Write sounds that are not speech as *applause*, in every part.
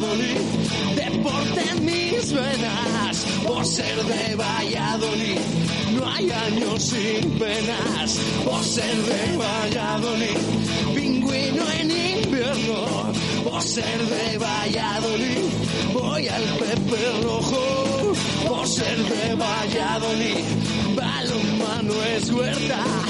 Deporte mis venas. Por ser de Valladolid, no hay años sin penas. Por ser de Valladolid, pingüino en invierno. Por ser de Valladolid, voy al Pepe Rojo. Por ser de Valladolid, balonmano es huerta.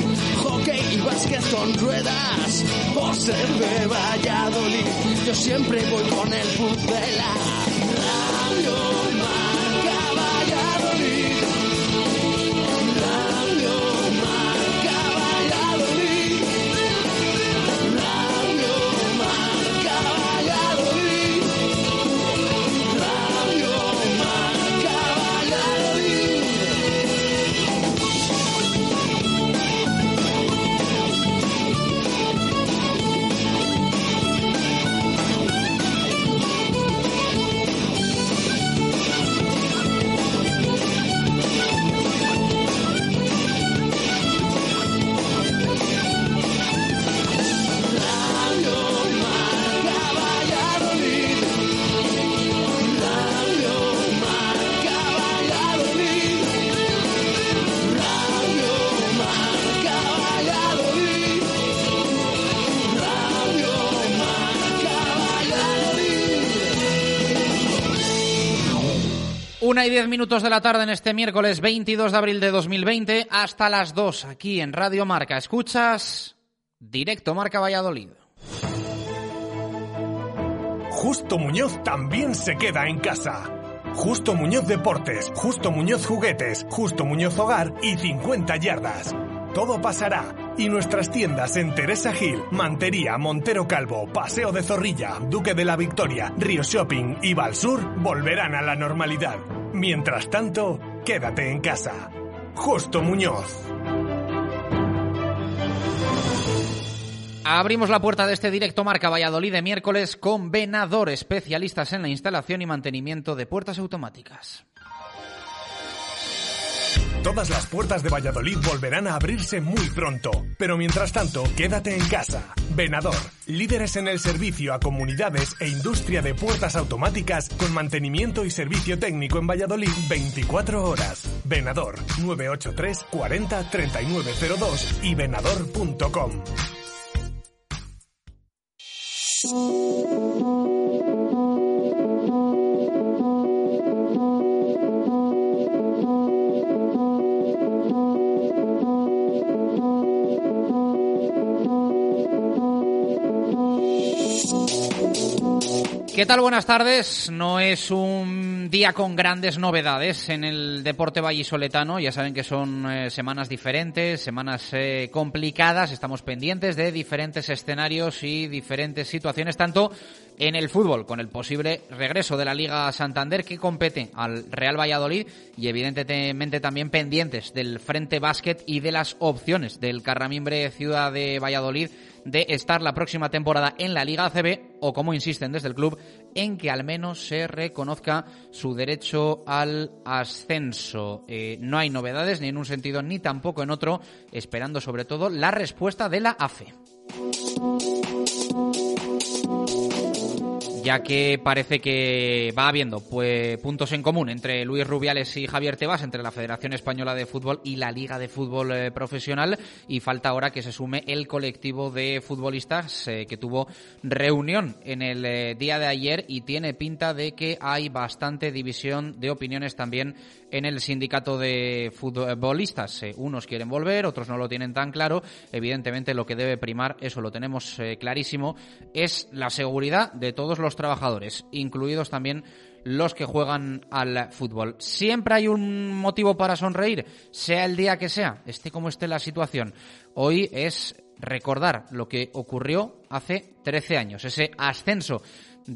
vas que son ruedas o se me Valladolid. Yo siempre voy con el pincel a. y 10 minutos de la tarde en este miércoles 22 de abril de 2020 hasta las 2 aquí en Radio Marca. Escuchas directo Marca Valladolid. Justo Muñoz también se queda en casa. Justo Muñoz Deportes, Justo Muñoz Juguetes, Justo Muñoz Hogar y 50 yardas. Todo pasará. Y nuestras tiendas en Teresa Gil, Mantería, Montero Calvo, Paseo de Zorrilla, Duque de la Victoria, Río Shopping y Valsur volverán a la normalidad. Mientras tanto, quédate en casa. Justo Muñoz. Abrimos la puerta de este directo Marca Valladolid de miércoles con Venador, especialistas en la instalación y mantenimiento de puertas automáticas. Todas las puertas de Valladolid volverán a abrirse muy pronto, pero mientras tanto, quédate en casa. Venador, líderes en el servicio a comunidades e industria de puertas automáticas con mantenimiento y servicio técnico en Valladolid 24 horas. Venador 983 40 3902 y venador.com. ¿Qué tal? Buenas tardes. No es un día con grandes novedades en el deporte vallisoletano. Ya saben que son eh, semanas diferentes, semanas eh, complicadas. Estamos pendientes de diferentes escenarios y diferentes situaciones, tanto en el fútbol, con el posible regreso de la Liga Santander que compete al Real Valladolid y evidentemente también pendientes del Frente Básquet y de las opciones del Carramimbre Ciudad de Valladolid de estar la próxima temporada en la Liga ACB o, como insisten desde el club, en que al menos se reconozca su derecho al ascenso. Eh, no hay novedades ni en un sentido ni tampoco en otro, esperando sobre todo la respuesta de la AFE ya que parece que va habiendo pues, puntos en común entre Luis Rubiales y Javier Tebas, entre la Federación Española de Fútbol y la Liga de Fútbol eh, Profesional, y falta ahora que se sume el colectivo de futbolistas eh, que tuvo reunión en el eh, día de ayer y tiene pinta de que hay bastante división de opiniones también en el sindicato de futbolistas. unos quieren volver, otros no lo tienen tan claro. Evidentemente lo que debe primar, eso lo tenemos clarísimo, es la seguridad de todos los trabajadores, incluidos también los que juegan al fútbol. Siempre hay un motivo para sonreír, sea el día que sea, esté como esté la situación. Hoy es recordar lo que ocurrió hace 13 años, ese ascenso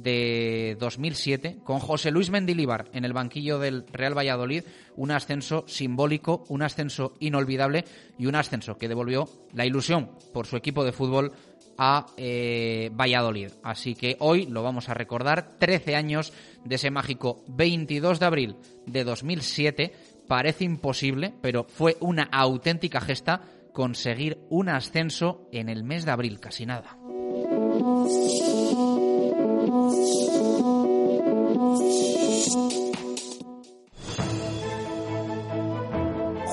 de 2007 con José Luis Mendilíbar en el banquillo del Real Valladolid, un ascenso simbólico, un ascenso inolvidable y un ascenso que devolvió la ilusión por su equipo de fútbol a eh, Valladolid. Así que hoy lo vamos a recordar, 13 años de ese mágico 22 de abril de 2007. Parece imposible, pero fue una auténtica gesta conseguir un ascenso en el mes de abril, casi nada.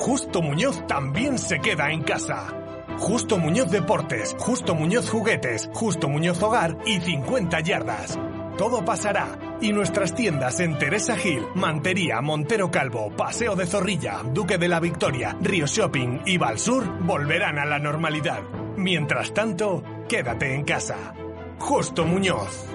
Justo Muñoz también se queda en casa. Justo Muñoz Deportes, Justo Muñoz Juguetes, Justo Muñoz Hogar y 50 yardas. Todo pasará y nuestras tiendas en Teresa Gil, Mantería, Montero Calvo, Paseo de Zorrilla, Duque de la Victoria, Río Shopping y Valsur volverán a la normalidad. Mientras tanto, quédate en casa. Justo Muñoz.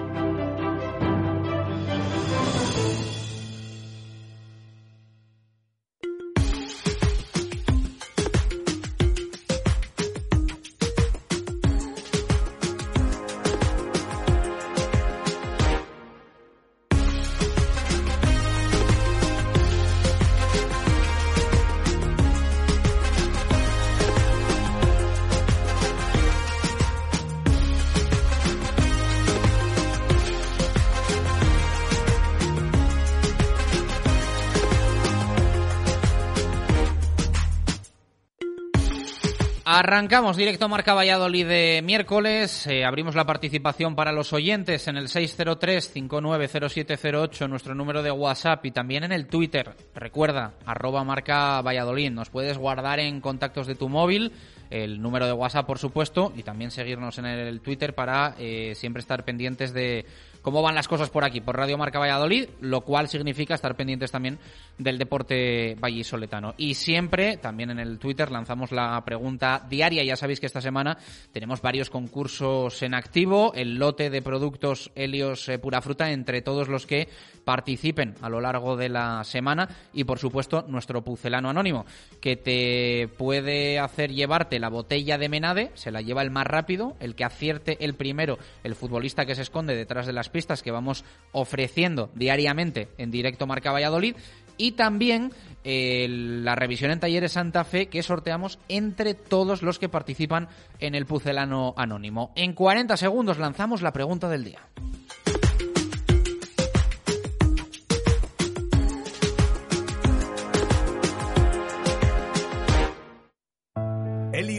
Arrancamos directo Marca Valladolid de miércoles. Eh, abrimos la participación para los oyentes en el 603-590708, nuestro número de WhatsApp y también en el Twitter. Recuerda, arroba Marca Valladolid. Nos puedes guardar en contactos de tu móvil el número de WhatsApp, por supuesto, y también seguirnos en el Twitter para eh, siempre estar pendientes de cómo van las cosas por aquí, por Radio Marca Valladolid, lo cual significa estar pendientes también del deporte vallisoletano. Y siempre, también en el Twitter, lanzamos la pregunta diaria. Ya sabéis que esta semana tenemos varios concursos en activo, el lote de productos Helios eh, Pura Fruta entre todos los que participen a lo largo de la semana y, por supuesto, nuestro pucelano anónimo, que te puede hacer llevarte la botella de Menade, se la lleva el más rápido, el que acierte el primero, el futbolista que se esconde detrás de las pistas que vamos ofreciendo diariamente en directo Marca Valladolid y también eh, la revisión en Talleres Santa Fe que sorteamos entre todos los que participan en el Pucelano Anónimo. En 40 segundos lanzamos la pregunta del día.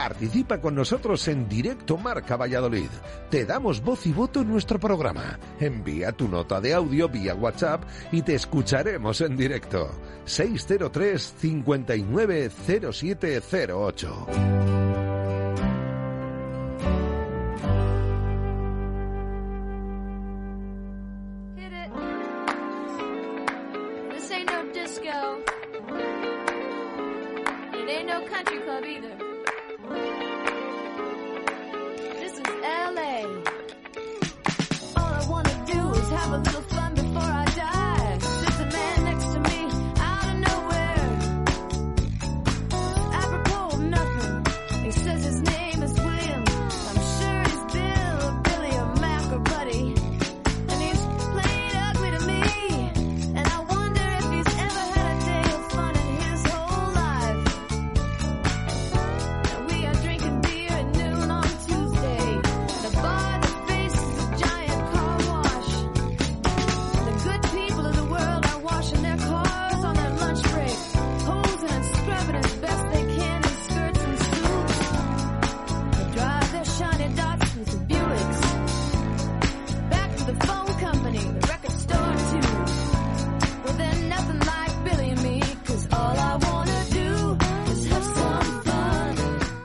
Participa con nosotros en directo Marca Valladolid. Te damos voz y voto en nuestro programa. Envía tu nota de audio vía WhatsApp y te escucharemos en directo. 603 59 0708. All I wanna do is have a little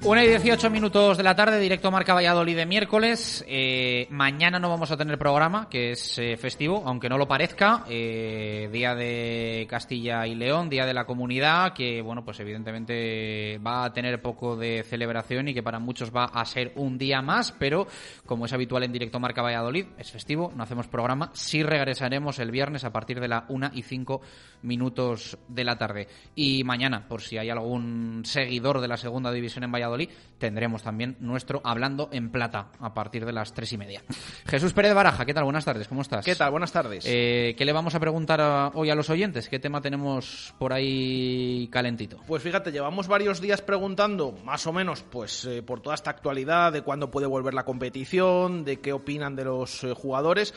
Una y 18 minutos de la tarde, directo Marca Valladolid de miércoles. Eh, mañana no vamos a tener programa, que es eh, festivo, aunque no lo parezca. Eh, día de Castilla y León, Día de la Comunidad, que, bueno, pues evidentemente va a tener poco de celebración y que para muchos va a ser un día más, pero como es habitual en directo Marca Valladolid, es festivo, no hacemos programa. Sí regresaremos el viernes a partir de la 1 y 5 minutos de la tarde. Y mañana, por si hay algún seguidor de la segunda división en Valladolid, tendremos también nuestro Hablando en Plata a partir de las tres y media. Jesús Pérez Baraja, ¿qué tal? Buenas tardes, ¿cómo estás? ¿Qué tal? Buenas tardes. Eh, ¿Qué le vamos a preguntar hoy a los oyentes? ¿Qué tema tenemos por ahí calentito? Pues fíjate, llevamos varios días preguntando, más o menos, pues eh, por toda esta actualidad, de cuándo puede volver la competición, de qué opinan de los eh, jugadores.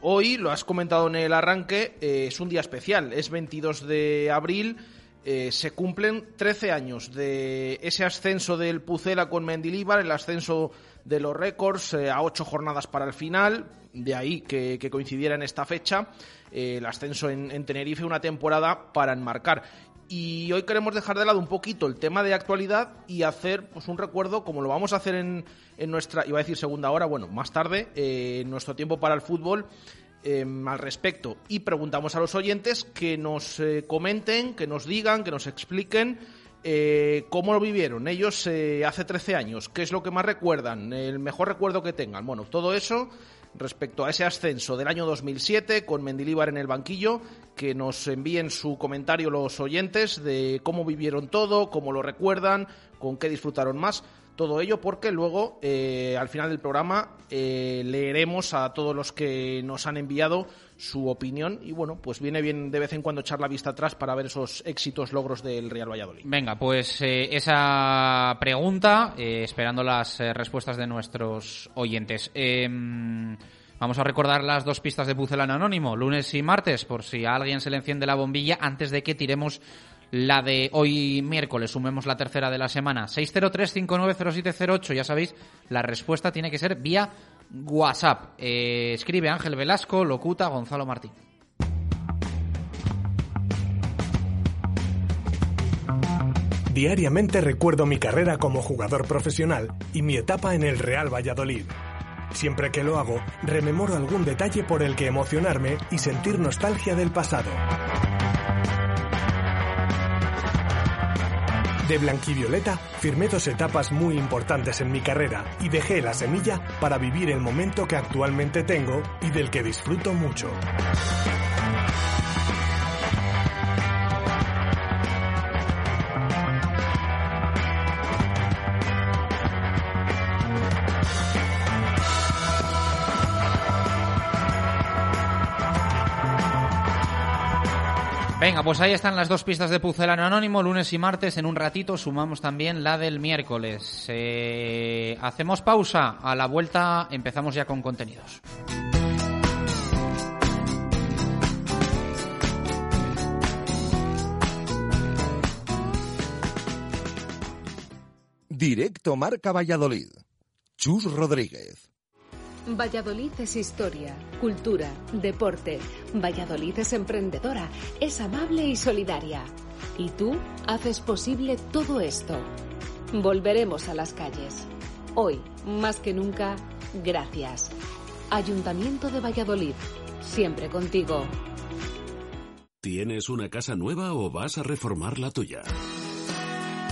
hoy, lo has comentado en el arranque, es un día especial, es 22 de abril. Eh, se cumplen 13 años de ese ascenso del Pucela con Mendilíbar, el ascenso de los récords eh, a ocho jornadas para el final, de ahí que, coincidiera en esta fecha, eh, el ascenso en, Tenerife, una temporada para enmarcar. Y hoy queremos dejar de lado un poquito el tema de actualidad y hacer pues, un recuerdo, como lo vamos a hacer en, en nuestra, iba a decir segunda hora, bueno, más tarde, en nuestro tiempo para el fútbol, Em, al respecto. Y preguntamos a los oyentes que nos eh, comenten, que nos digan, que nos expliquen eh, cómo lo vivieron. Ellos eh, hace 13 años, qué es lo que más recuerdan, el mejor recuerdo que tengan. Bueno, todo eso respecto a ese ascenso del año 2007 con Mendilíbar en el banquillo, que nos envíen su comentario los oyentes de cómo vivieron todo, cómo lo recuerdan, con qué disfrutaron más todo ello porque luego eh, al final del programa eh, leeremos a todos los que nos han enviado su opinión y bueno, pues viene bien de vez en cuando echar la vista atrás para ver esos éxitos, logros del Real Valladolid. Venga, pues eh, esa pregunta, esperando las respuestas de nuestros oyentes. Em, vamos a recordar las dos pistas de Pucelano Anónimo, lunes y martes, por si a alguien se le enciende la bombilla antes de que tiremos la de hoy miércoles, sumemos la tercera de la semana. 603-590708, ya sabéis, la respuesta tiene que ser vía WhatsApp. Eh, escribe Ángel Velasco, locuta Gonzalo Martín. Diariamente recuerdo mi carrera como jugador profesional y mi etapa en el Real Valladolid. Siempre que lo hago, rememoro algún detalle por el que emocionarme y sentir nostalgia del pasado. De blanquivioleta firmé dos etapas muy importantes en mi carrera y dejé la semilla para vivir el momento que actualmente tengo y del que disfruto mucho. Venga, pues ahí están las dos pistas de Pucelano Anónimo, lunes y martes. En un ratito sumamos también la del miércoles. Eh, hacemos pausa. A la vuelta empezamos ya con contenidos. Directo Marca Valladolid. Chus Rodríguez. Valladolid es historia, cultura, deporte. Valladolid es emprendedora, es amable y solidaria. Y tú haces posible todo esto. Volveremos a las calles. Hoy, más que nunca, gracias. Ayuntamiento de Valladolid, siempre contigo. ¿Tienes una casa nueva o vas a reformar la tuya?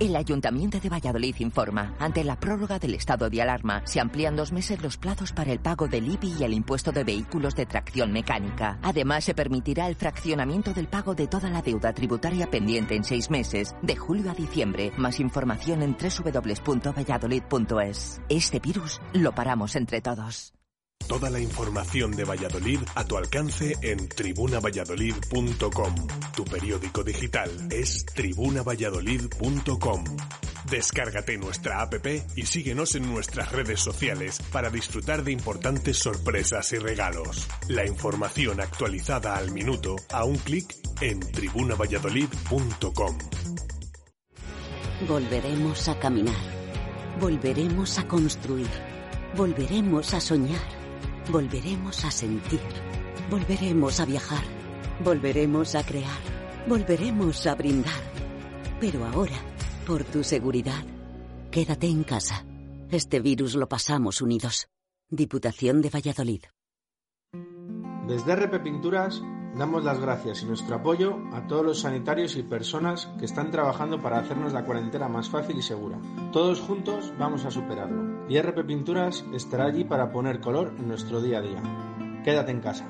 El Ayuntamiento de Valladolid informa, ante la prórroga del estado de alarma, se amplían dos meses los plazos para el pago del IBI y el impuesto de vehículos de tracción mecánica. Además, se permitirá el fraccionamiento del pago de toda la deuda tributaria pendiente en seis meses, de julio a diciembre. Más información en www.valladolid.es. Este virus lo paramos entre todos. Toda la información de Valladolid a tu alcance en tribunavalladolid.com. Tu periódico digital es tribunavalladolid.com. Descárgate nuestra app y síguenos en nuestras redes sociales para disfrutar de importantes sorpresas y regalos. La información actualizada al minuto a un clic en tribunavalladolid.com. Volveremos a caminar. Volveremos a construir. Volveremos a soñar. Volveremos a sentir. Volveremos a viajar. Volveremos a crear. Volveremos a brindar. Pero ahora, por tu seguridad, quédate en casa. Este virus lo pasamos unidos. Diputación de Valladolid. Desde RP Pinturas damos las gracias y nuestro apoyo a todos los sanitarios y personas que están trabajando para hacernos la cuarentena más fácil y segura. Todos juntos vamos a superarlo. Y RP Pinturas estará allí para poner color en nuestro día a día. Quédate en casa.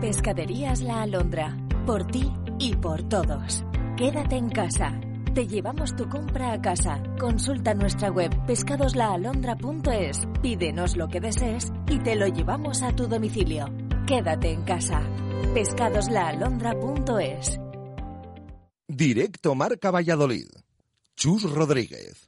Pescaderías La Alondra. Por ti y por todos. Quédate en casa. Te llevamos tu compra a casa. Consulta nuestra web pescadoslaalondra.es. Pídenos lo que desees y te lo llevamos a tu domicilio. Quédate en casa. pescadoslaalondra.es. Directo Marca Valladolid. Chus Rodríguez.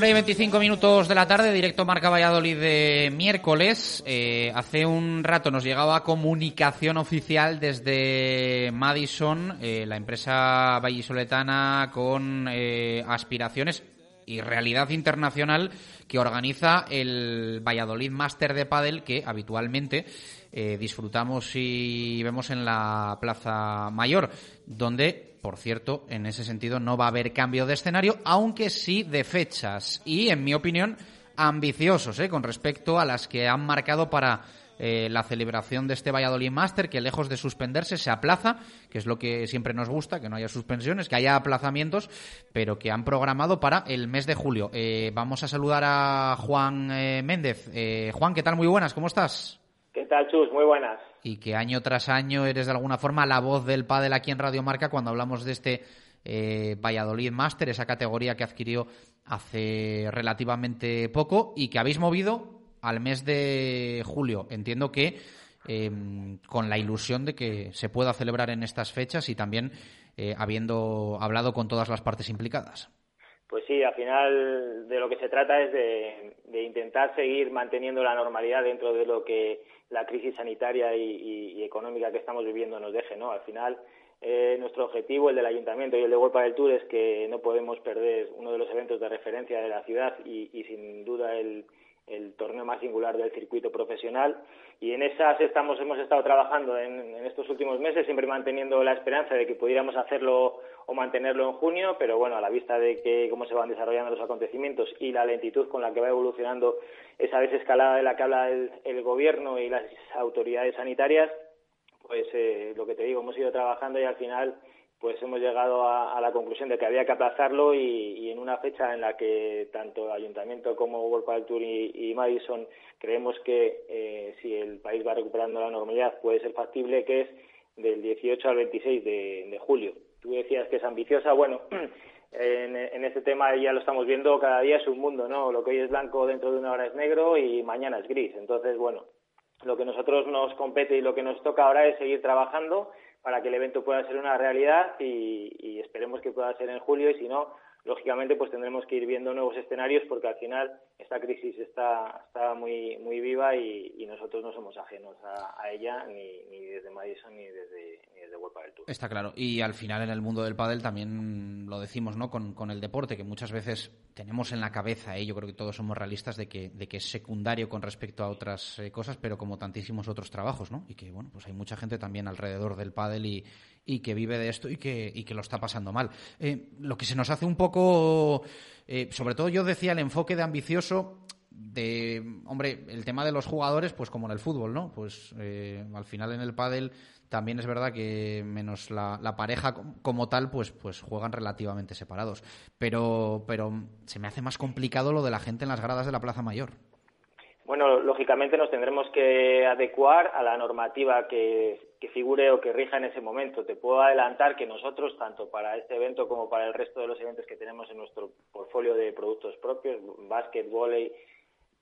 Una y 25 minutos de la tarde, directo Marca Valladolid de miércoles. Eh, hace un rato nos llegaba comunicación oficial desde Madison, eh, la empresa vallisoletana con eh, aspiraciones y realidad internacional que organiza el Valladolid Master de Padel que habitualmente disfrutamos y vemos en la Plaza Mayor, donde por cierto, en ese sentido no va a haber cambio de escenario, aunque sí de fechas. Y, en mi opinión, ambiciosos ¿eh? con respecto a las que han marcado para eh, la celebración de este Valladolid Master, que lejos de suspenderse se aplaza, que es lo que siempre nos gusta, que no haya suspensiones, que haya aplazamientos, pero que han programado para el mes de julio. Eh, vamos a saludar a Juan eh, Méndez. Eh, Juan, ¿qué tal? Muy buenas, ¿cómo estás? ¿Qué tal, Chus? Muy buenas. Y que año tras año eres de alguna forma la voz del pádel aquí en Radio Marca cuando hablamos de este eh, Valladolid Master, esa categoría que adquirió hace relativamente poco y que habéis movido al mes de julio. Entiendo que eh, con la ilusión de que se pueda celebrar en estas fechas y también eh, habiendo hablado con todas las partes implicadas. Pues sí, al final de lo que se trata es de, intentar seguir manteniendo la normalidad dentro de lo que la crisis sanitaria y, y, y económica que estamos viviendo nos deje, ¿no? Al final, eh, nuestro objetivo, el del Ayuntamiento y el de World del Tour, es que no podemos perder uno de los eventos de referencia de la ciudad y, sin duda el, torneo más singular del circuito profesional y en esas estamos hemos estado trabajando en, estos últimos meses siempre manteniendo la esperanza de que pudiéramos hacerlo o mantenerlo en junio pero bueno a la vista de que cómo se van desarrollando los acontecimientos y la lentitud con la que va evolucionando esa desescalada de la que habla el, gobierno y las autoridades sanitarias pues eh, lo que te digo hemos ido trabajando y al final pues hemos llegado a, la conclusión de que había que aplazarlo y, en una fecha en la que tanto el Ayuntamiento como World Padel Tour y, Madison creemos que eh, si el país va recuperando la normalidad puede ser factible, que es del 18 al 26 de, julio. Tú decías que es ambiciosa, bueno, *clears throat* en, en, este tema ya lo estamos viendo, cada día es un mundo, ¿no? Lo que hoy es blanco dentro de una hora es negro y mañana es gris. Entonces, bueno, lo que nosotros nos compete y lo que nos toca ahora es seguir trabajando para que el evento pueda ser una realidad y, esperemos que pueda ser en julio y si no, lógicamente pues tendremos que ir viendo nuevos escenarios porque al final esta crisis está, está muy, muy viva y, nosotros no somos ajenos a, ella ni, ni, desde Madison ni desde, ni desde World Tour. Está claro. Y al final en el mundo del pádel también lo decimos ¿no? con, con el deporte, que muchas veces tenemos en la cabeza, ¿eh? yo creo que todos somos realistas, de que, de que es secundario con respecto a otras eh, cosas, pero como tantísimos otros trabajos, ¿no? Y que, bueno, pues hay mucha gente también alrededor del pádel y, y que vive de esto y que, y que lo está pasando mal. Eh, lo que se nos hace un poco, eh, sobre todo yo decía el enfoque de ambicioso de, hombre, el tema de los jugadores, pues como en el fútbol, ¿no? Pues eh, al final en el pádel también es verdad que menos la, la, pareja como tal, pues, pues juegan relativamente separados. Pero, pero se me hace más complicado lo de la gente en las gradas de la Plaza Mayor. Bueno, lógicamente nos tendremos que adecuar a la normativa que, figure o que rija en ese momento. Te puedo adelantar que nosotros, tanto para este evento como para el resto de los eventos que tenemos en nuestro portfolio de productos propios, básquet, volei,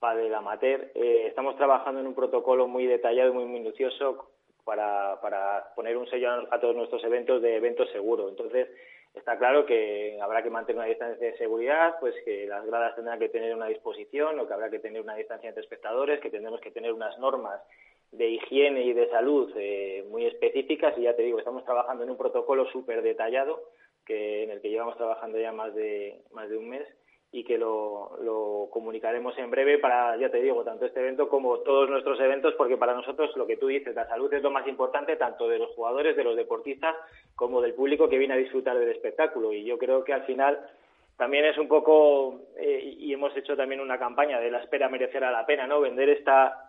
pádel amateur, eh, estamos trabajando en un protocolo muy detallado y muy minucioso para, para poner un sello a todos nuestros eventos de eventos seguro. Entonces, Está claro que habrá que mantener una distancia de seguridad, pues que las gradas tendrán que tener una disposición o que habrá que tener una distancia entre espectadores, que tendremos que tener unas normas de higiene y de salud eh, muy específicas y ya te digo, estamos trabajando en un protocolo súper detallado que en el que llevamos trabajando ya más de, más de un mes y que lo, lo, comunicaremos en breve para, ya te digo, tanto este evento como todos nuestros eventos, porque para nosotros lo que tú dices, la salud es lo más importante, tanto de los jugadores, de los deportistas, como del público que viene a disfrutar del espectáculo. Y yo creo que al final también es un poco, eh, y hemos hecho también una campaña de la espera merecerá la pena, ¿no? Vender esta,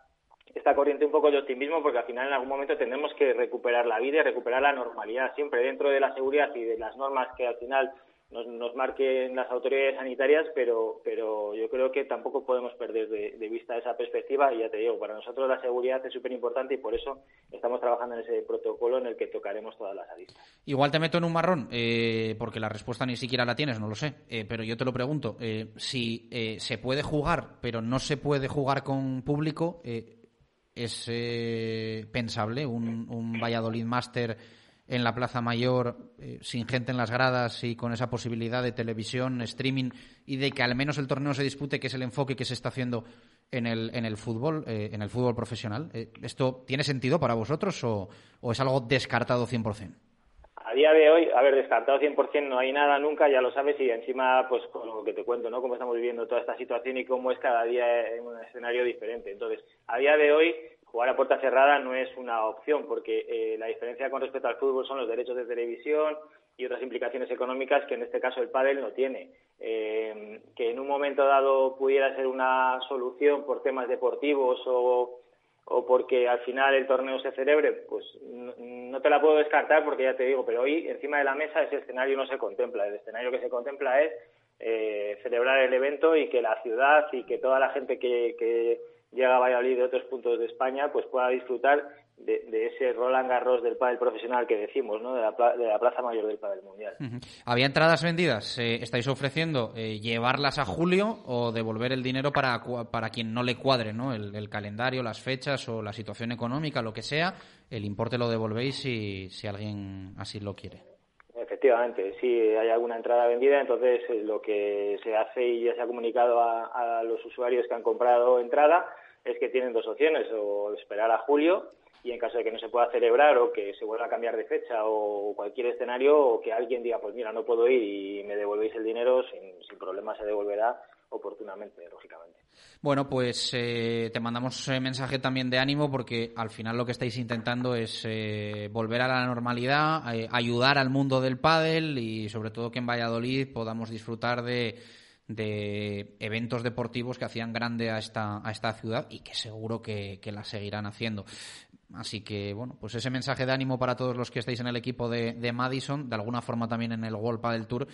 esta corriente un poco de optimismo, porque al final en algún momento tendremos que recuperar la vida y recuperar la normalidad, siempre dentro de la seguridad y de las normas que al final nos, nos marquen las autoridades sanitarias, pero, pero yo creo que tampoco podemos perder de, vista esa perspectiva y ya te digo, para nosotros la seguridad es súper importante y por eso estamos trabajando en ese protocolo en el que tocaremos todas las aristas. Igual te meto en un marrón, eh, porque la respuesta ni siquiera la tienes, no lo sé, eh, pero yo te lo pregunto, eh, si se puede jugar, pero no se puede jugar con público, ¿es pensable un, un Valladolid Master en la Plaza Mayor, eh, sin gente en las gradas y con esa posibilidad de televisión, streaming y de que al menos el torneo se dispute, que es el enfoque que se está haciendo en el, en el fútbol, eh, en el fútbol profesional. Eh, ¿Esto tiene sentido para vosotros o, es algo descartado 100%? Día de hoy, a ver, descartado 100% no hay nada nunca, ya lo sabes, y encima, pues con lo que te cuento, ¿no? Cómo estamos viviendo toda esta situación y cómo es cada día en un escenario diferente. Entonces, a día de hoy, jugar a puerta cerrada no es una opción porque eh, la diferencia con respecto al fútbol son los derechos de televisión y otras implicaciones económicas que en este caso el pádel no tiene. Eh, que en un momento dado pudiera ser una solución por temas deportivos o, o porque al final el torneo se celebre, pues no, te la puedo descartar porque ya te digo, pero hoy encima de la mesa ese escenario no se contempla. El escenario que se contempla es eh, celebrar el evento y que la ciudad y que toda la gente que, que llega a Valladolid de otros puntos de España, pues pueda disfrutar de, ese Roland Garros del pádel profesional que decimos, ¿no? de, la, Plaza Mayor del pádel mundial. ¿Había entradas vendidas? Eh, ¿Estáis ofreciendo eh, llevarlas a julio o devolver el dinero para, para quien no le cuadre ¿no? El, calendario, las fechas o la situación económica, lo que sea? El importe lo devolvéis si, si alguien así lo quiere. Efectivamente, si hay alguna entrada vendida, entonces eh, lo que se hace y ya se ha comunicado a, los usuarios que han comprado entrada es que tienen dos opciones, o esperar a julio y en caso de que no se pueda celebrar o que se vuelva a cambiar de fecha o cualquier escenario o que alguien diga, pues mira, no puedo ir y me devolvéis el dinero, sin, sin problema se devolverá oportunamente, lógicamente. Bueno, pues eh, te mandamos eh, mensaje también de ánimo porque al final lo que estáis intentando es eh, volver a la normalidad, ayudar al mundo del pádel y sobre todo que en Valladolid podamos disfrutar de, de eventos deportivos que hacían grande a esta, a esta ciudad y que seguro que, que la seguirán haciendo. Así que, bueno, pues ese mensaje de ánimo para todos los que estáis en el equipo de, Madison, de alguna forma también en el World del Tour,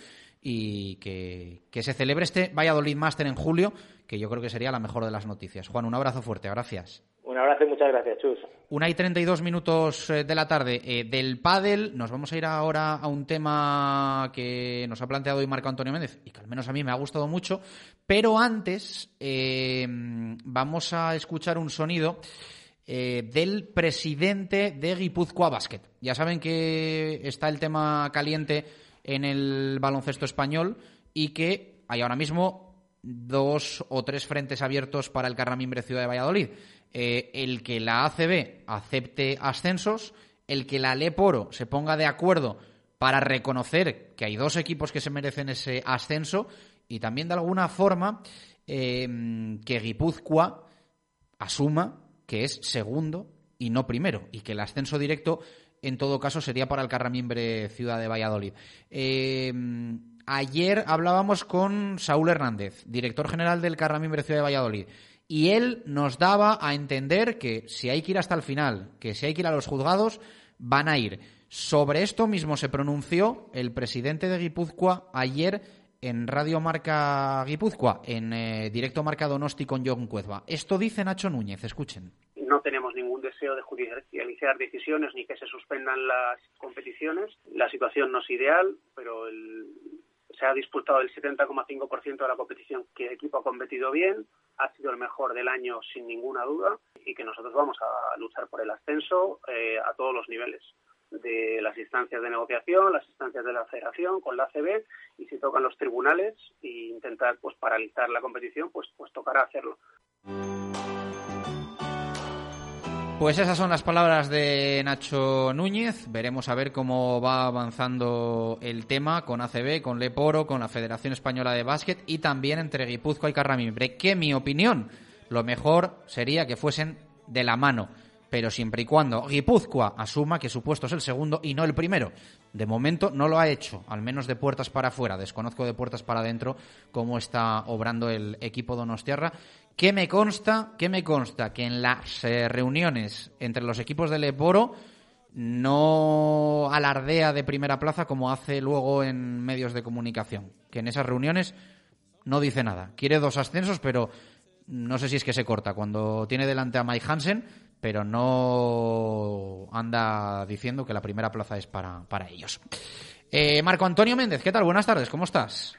y que, que, se celebre este Valladolid Master en julio, que yo creo que sería la mejor de las noticias. Juan, un abrazo fuerte, gracias. Un abrazo y muchas gracias, Chus. Una y 32 minutos eh, de la tarde eh, del pádel. Nos vamos a ir ahora a un tema que nos ha planteado hoy Marco Antonio Méndez y que al menos a mí me ha gustado mucho. Pero antes eh, vamos a escuchar un sonido eh, del presidente de Guipúzcoa Basket. Ya saben que está el tema caliente en el baloncesto español y que hay ahora mismo dos o tres frentes abiertos para el Carramimbre Ciudad de Valladolid. Eh, el que la ACB acepte ascensos, el que la Leporo se ponga de acuerdo para reconocer que hay dos equipos que se merecen ese ascenso y también de alguna forma eh, que Guipúzcoa asuma que es segundo y no primero, y que el ascenso directo, en todo caso, sería para el Carramimbre Ciudad de Valladolid. Eh, ayer hablábamos con Saúl Hernández, director general del Carramimbre Ciudad de Valladolid, y él nos daba a entender que si hay que ir hasta el final, que si hay que ir a los juzgados, van a ir. Sobre esto mismo se pronunció el presidente de Guipúzcoa ayer en Radio Marca Guipúzcoa, en eh, directo Marca Donosti con John Cuezba. Esto dice Nacho Núñez, escuchen. Tenemos ningún deseo de judicializar decisiones ni que se suspendan las competiciones. La situación no es ideal, pero se ha disputado el 70,5% de la competición que el equipo ha competido bien, ha sido el mejor del año sin ninguna duda y que nosotros vamos a luchar por el ascenso eh, a todos los niveles de las instancias de negociación, las instancias de la federación con la ACB y si tocan los tribunales e intentar pues paralizar la competición, pues pues tocará hacerlo. Pues esas son las palabras de Nacho Núñez. Veremos a ver cómo va avanzando el tema con ACB, con Leporo, con la Federación Española de Básquet y también entre Guipúzcoa y Carramimbre. Que mi opinión, lo mejor sería que fuesen de la mano pero siempre y cuando Guipúzcoa asuma que su puesto es el segundo y no el primero. De momento no lo ha hecho, al menos de puertas para afuera. Desconozco de puertas para adentro cómo está obrando el equipo Donostiarra. ¿Qué me consta? ¿Qué me consta? Que en las eh, reuniones entre los equipos del Leporo no alardea de primera plaza como hace luego en medios de comunicación. Que en esas reuniones no dice nada. Quiere dos ascensos, pero no sé si es que se corta. Cuando tiene delante a Mike Hansen, pero no anda diciendo que la primera plaza es para, para ellos. Eh, Marco Antonio Méndez, ¿qué tal? Buenas tardes, ¿cómo estás?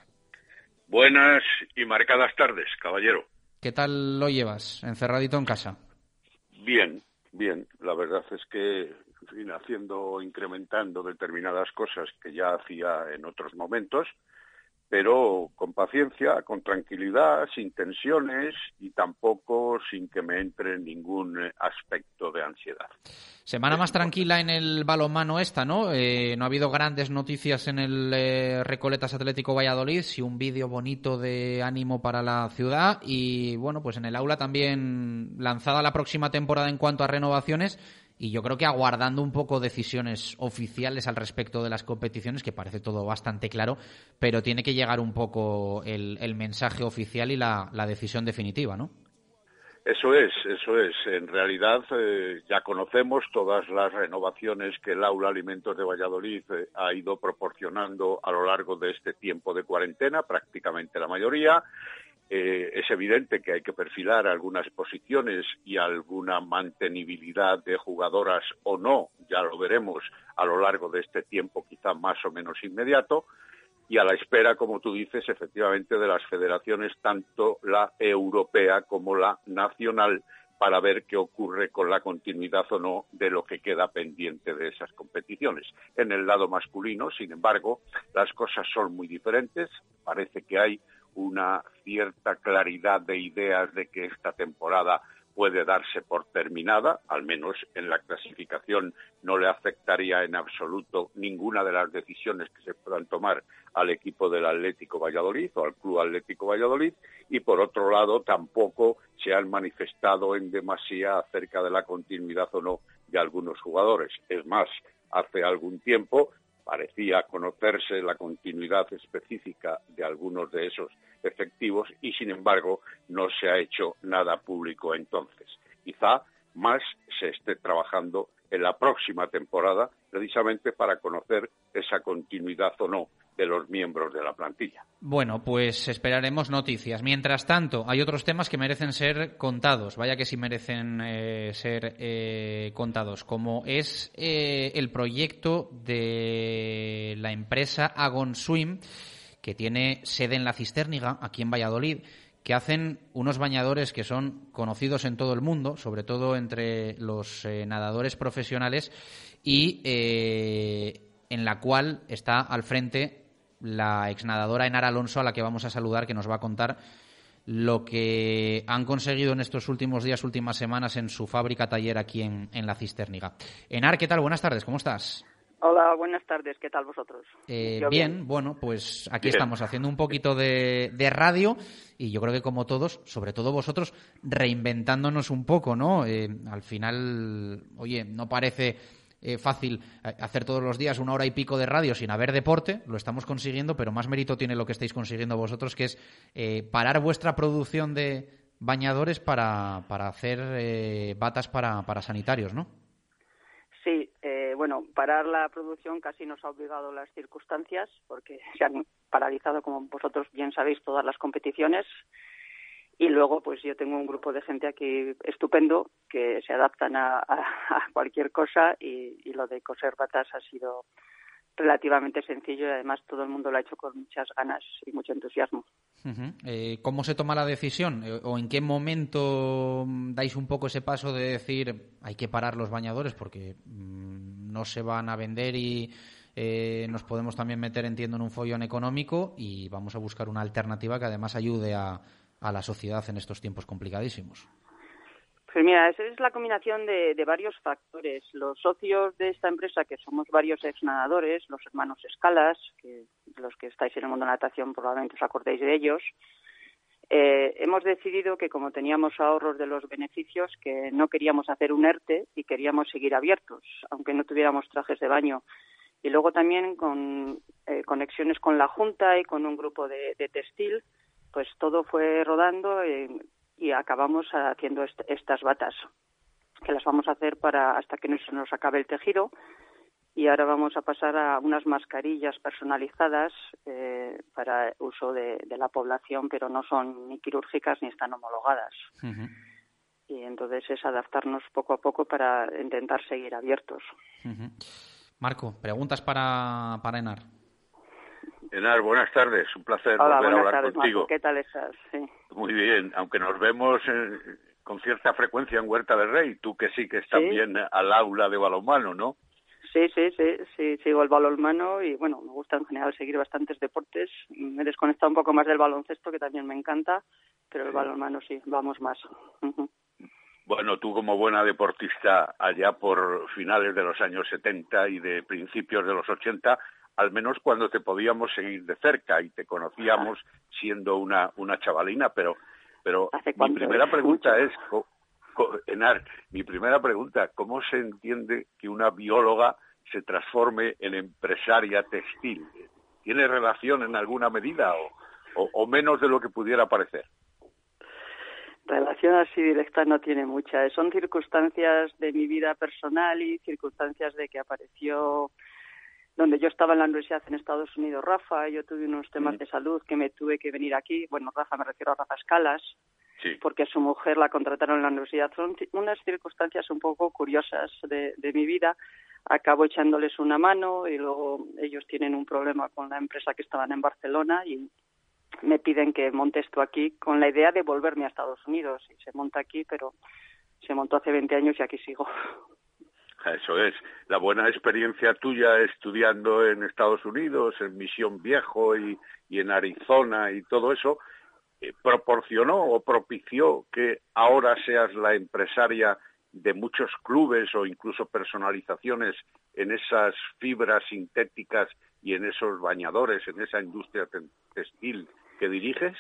Buenas y marcadas tardes, caballero. ¿Qué tal lo llevas, encerradito en casa? Bien, bien. La verdad es que, haciendo, incrementando determinadas cosas que ya hacía en otros momentos, pero con paciencia, con tranquilidad, sin tensiones y tampoco sin que me entre ningún eh, aspecto de ansiedad. Semana más tranquila en el balonmano esta, ¿no? Eh, no ha habido grandes noticias en el eh, Recoletas Atlético Valladolid, sí un vídeo bonito de ánimo para la ciudad y bueno, pues en el aula también lanzada la próxima temporada en cuanto a renovaciones y yo creo que aguardando un poco decisiones oficiales al respecto de las competiciones, que parece todo bastante claro, pero tiene que llegar un poco el, mensaje oficial y la, decisión definitiva, ¿no? Eso es, eso es. En realidad eh, ya conocemos todas las renovaciones que el Aula Alimentos de Valladolid eh, ha ido proporcionando a lo largo de este tiempo de cuarentena, prácticamente la mayoría, eh, es evidente que hay que perfilar algunas posiciones y alguna mantenibilidad de jugadoras o no, ya lo veremos a lo largo de este tiempo quizá más o menos inmediato, y a la espera, como tú dices, efectivamente de las federaciones, tanto la europea como la nacional, para ver qué ocurre con la continuidad o no de lo que queda pendiente de esas competiciones. En el lado masculino, sin embargo, las cosas son muy diferentes. Parece que hay una cierta claridad de ideas de que esta temporada puede darse por terminada, al menos en la clasificación no le afectaría en absoluto ninguna de las decisiones que se puedan tomar al equipo del Atlético Valladolid o al Club Atlético Valladolid y por otro lado tampoco se han manifestado en demasía acerca de la continuidad o no de algunos jugadores. Es más, hace algún tiempo parecía conocerse la continuidad específica de algunos de esos efectivos y, sin embargo, no se ha hecho nada público entonces. Quizá más se esté trabajando en la próxima temporada precisamente para conocer esa continuidad o no de los miembros de la plantilla. Bueno, pues esperaremos noticias. Mientras tanto, hay otros temas que merecen ser contados, vaya que sí merecen eh, ser eh, contados, como es eh, el proyecto de la empresa Agon Swim, que tiene sede en la Cisterniga, aquí en Valladolid, que hacen unos bañadores que son conocidos en todo el mundo, sobre todo entre los nadadores profesionales, y en la cual está al frente la exnadadora Enar Alonso, a la que vamos a saludar, que nos va a contar lo que han conseguido en estos últimos días, últimas semanas en su fábrica taller aquí en, La Cisterniga. Enar, ¿qué tal? Buenas tardes, ¿cómo estás? Hola, buenas tardes, ¿qué tal vosotros? Eh, bien, bueno, pues aquí estamos haciendo un poquito de, radio y yo creo que como todos, sobre todo vosotros, reinventándonos un poco, ¿no? Eh, al final, oye, no parece eh, fácil eh, hacer todos los días una hora y pico de radio sin haber deporte, lo estamos consiguiendo, pero más mérito tiene lo que estáis consiguiendo vosotros, que es eh, parar vuestra producción de bañadores para, para hacer batas para, para sanitarios, ¿no? Sí, bueno, parar la producción casi nos ha obligado las circunstancias, porque se han paralizado, como vosotros bien sabéis, todas las competiciones. Y luego, pues yo tengo un grupo de gente aquí estupendo que se adaptan a, cualquier cosa y, lo de coser batas ha sido relativamente sencillo y además todo el mundo lo ha hecho con muchas ganas y mucho entusiasmo. Eh, ¿Cómo se toma la decisión eh, o en qué momento dais un poco ese paso de decir hay que parar los bañadores porque mm, no se van a vender y eh, nos podemos también meter, entiendo, en un follón económico y vamos a buscar una alternativa que además ayude a, a la sociedad en estos tiempos complicadísimos? Pues mira, esa es la combinación de, varios factores. Los socios de esta empresa, que somos varios ex nadadores, los hermanos Escalas, que los que estáis en el mundo de natación probablemente os acordéis de ellos, eh, hemos decidido que como teníamos ahorros de los beneficios, que no queríamos hacer un ERTE y queríamos seguir abiertos, aunque no tuviéramos trajes de baño. Y luego también con eh, conexiones con la Junta y con un grupo de textil, pues todo fue rodando y, acabamos haciendo estas batas que las vamos a hacer para hasta que no se nos acabe el tejido y ahora vamos a pasar a unas mascarillas personalizadas eh, para uso de, la población, pero no son ni quirúrgicas ni están homologadas. Y entonces es adaptarnos poco a poco para intentar seguir abiertos. Marco, preguntas para, para Enar. Enar, buenas tardes. Un placer volver a hablar contigo. ¿Qué tal estás? Muy bien, aunque nos vemos eh, con cierta frecuencia en Huerta del Rey, tú que sí que estás bien al aula de balonmano, ¿no? Sí, sí, sí, sí, sigo el balonmano y bueno, me gusta en general seguir bastantes deportes. Me he desconectado un poco más del baloncesto, que también me encanta, pero el balonmano sí, vamos más. Bueno, tú como buena deportista allá por finales de los años 70 y de principios de los 80, al menos cuando te podíamos seguir de cerca y te conocíamos siendo una, una chavalina, pero, pero mi primera pregunta es, Enar, mi primera pregunta, ¿cómo se entiende que una bióloga se transforme en empresaria textil? ¿Tiene relación en alguna medida o, o, menos de lo que pudiera parecer? Relación así directa no tiene mucha. Son circunstancias de mi vida personal y circunstancias de que apareció donde yo estaba en la universidad en Estados Unidos, Rafa, yo tuve unos temas de salud que me tuve que venir aquí, bueno, Rafa me refiero a Rafa Escalas, porque a su mujer la contrataron en la universidad. Son unas circunstancias un poco curiosas de, mi vida. Acabo echándoles una mano y luego ellos tienen un problema con la empresa que estaban en Barcelona y me piden que monte esto aquí con la idea de volverme a Estados Unidos. Y se monta aquí, pero se montó hace 20 años y aquí sigo. Eso es. La buena experiencia tuya estudiando en Estados Unidos, en Misión Viejo y, en Arizona y todo eso, eh, proporcionó o propició que ahora seas la empresaria de muchos clubes o incluso personalizaciones en esas fibras sintéticas y en esos bañadores, en esa industria textil que diriges?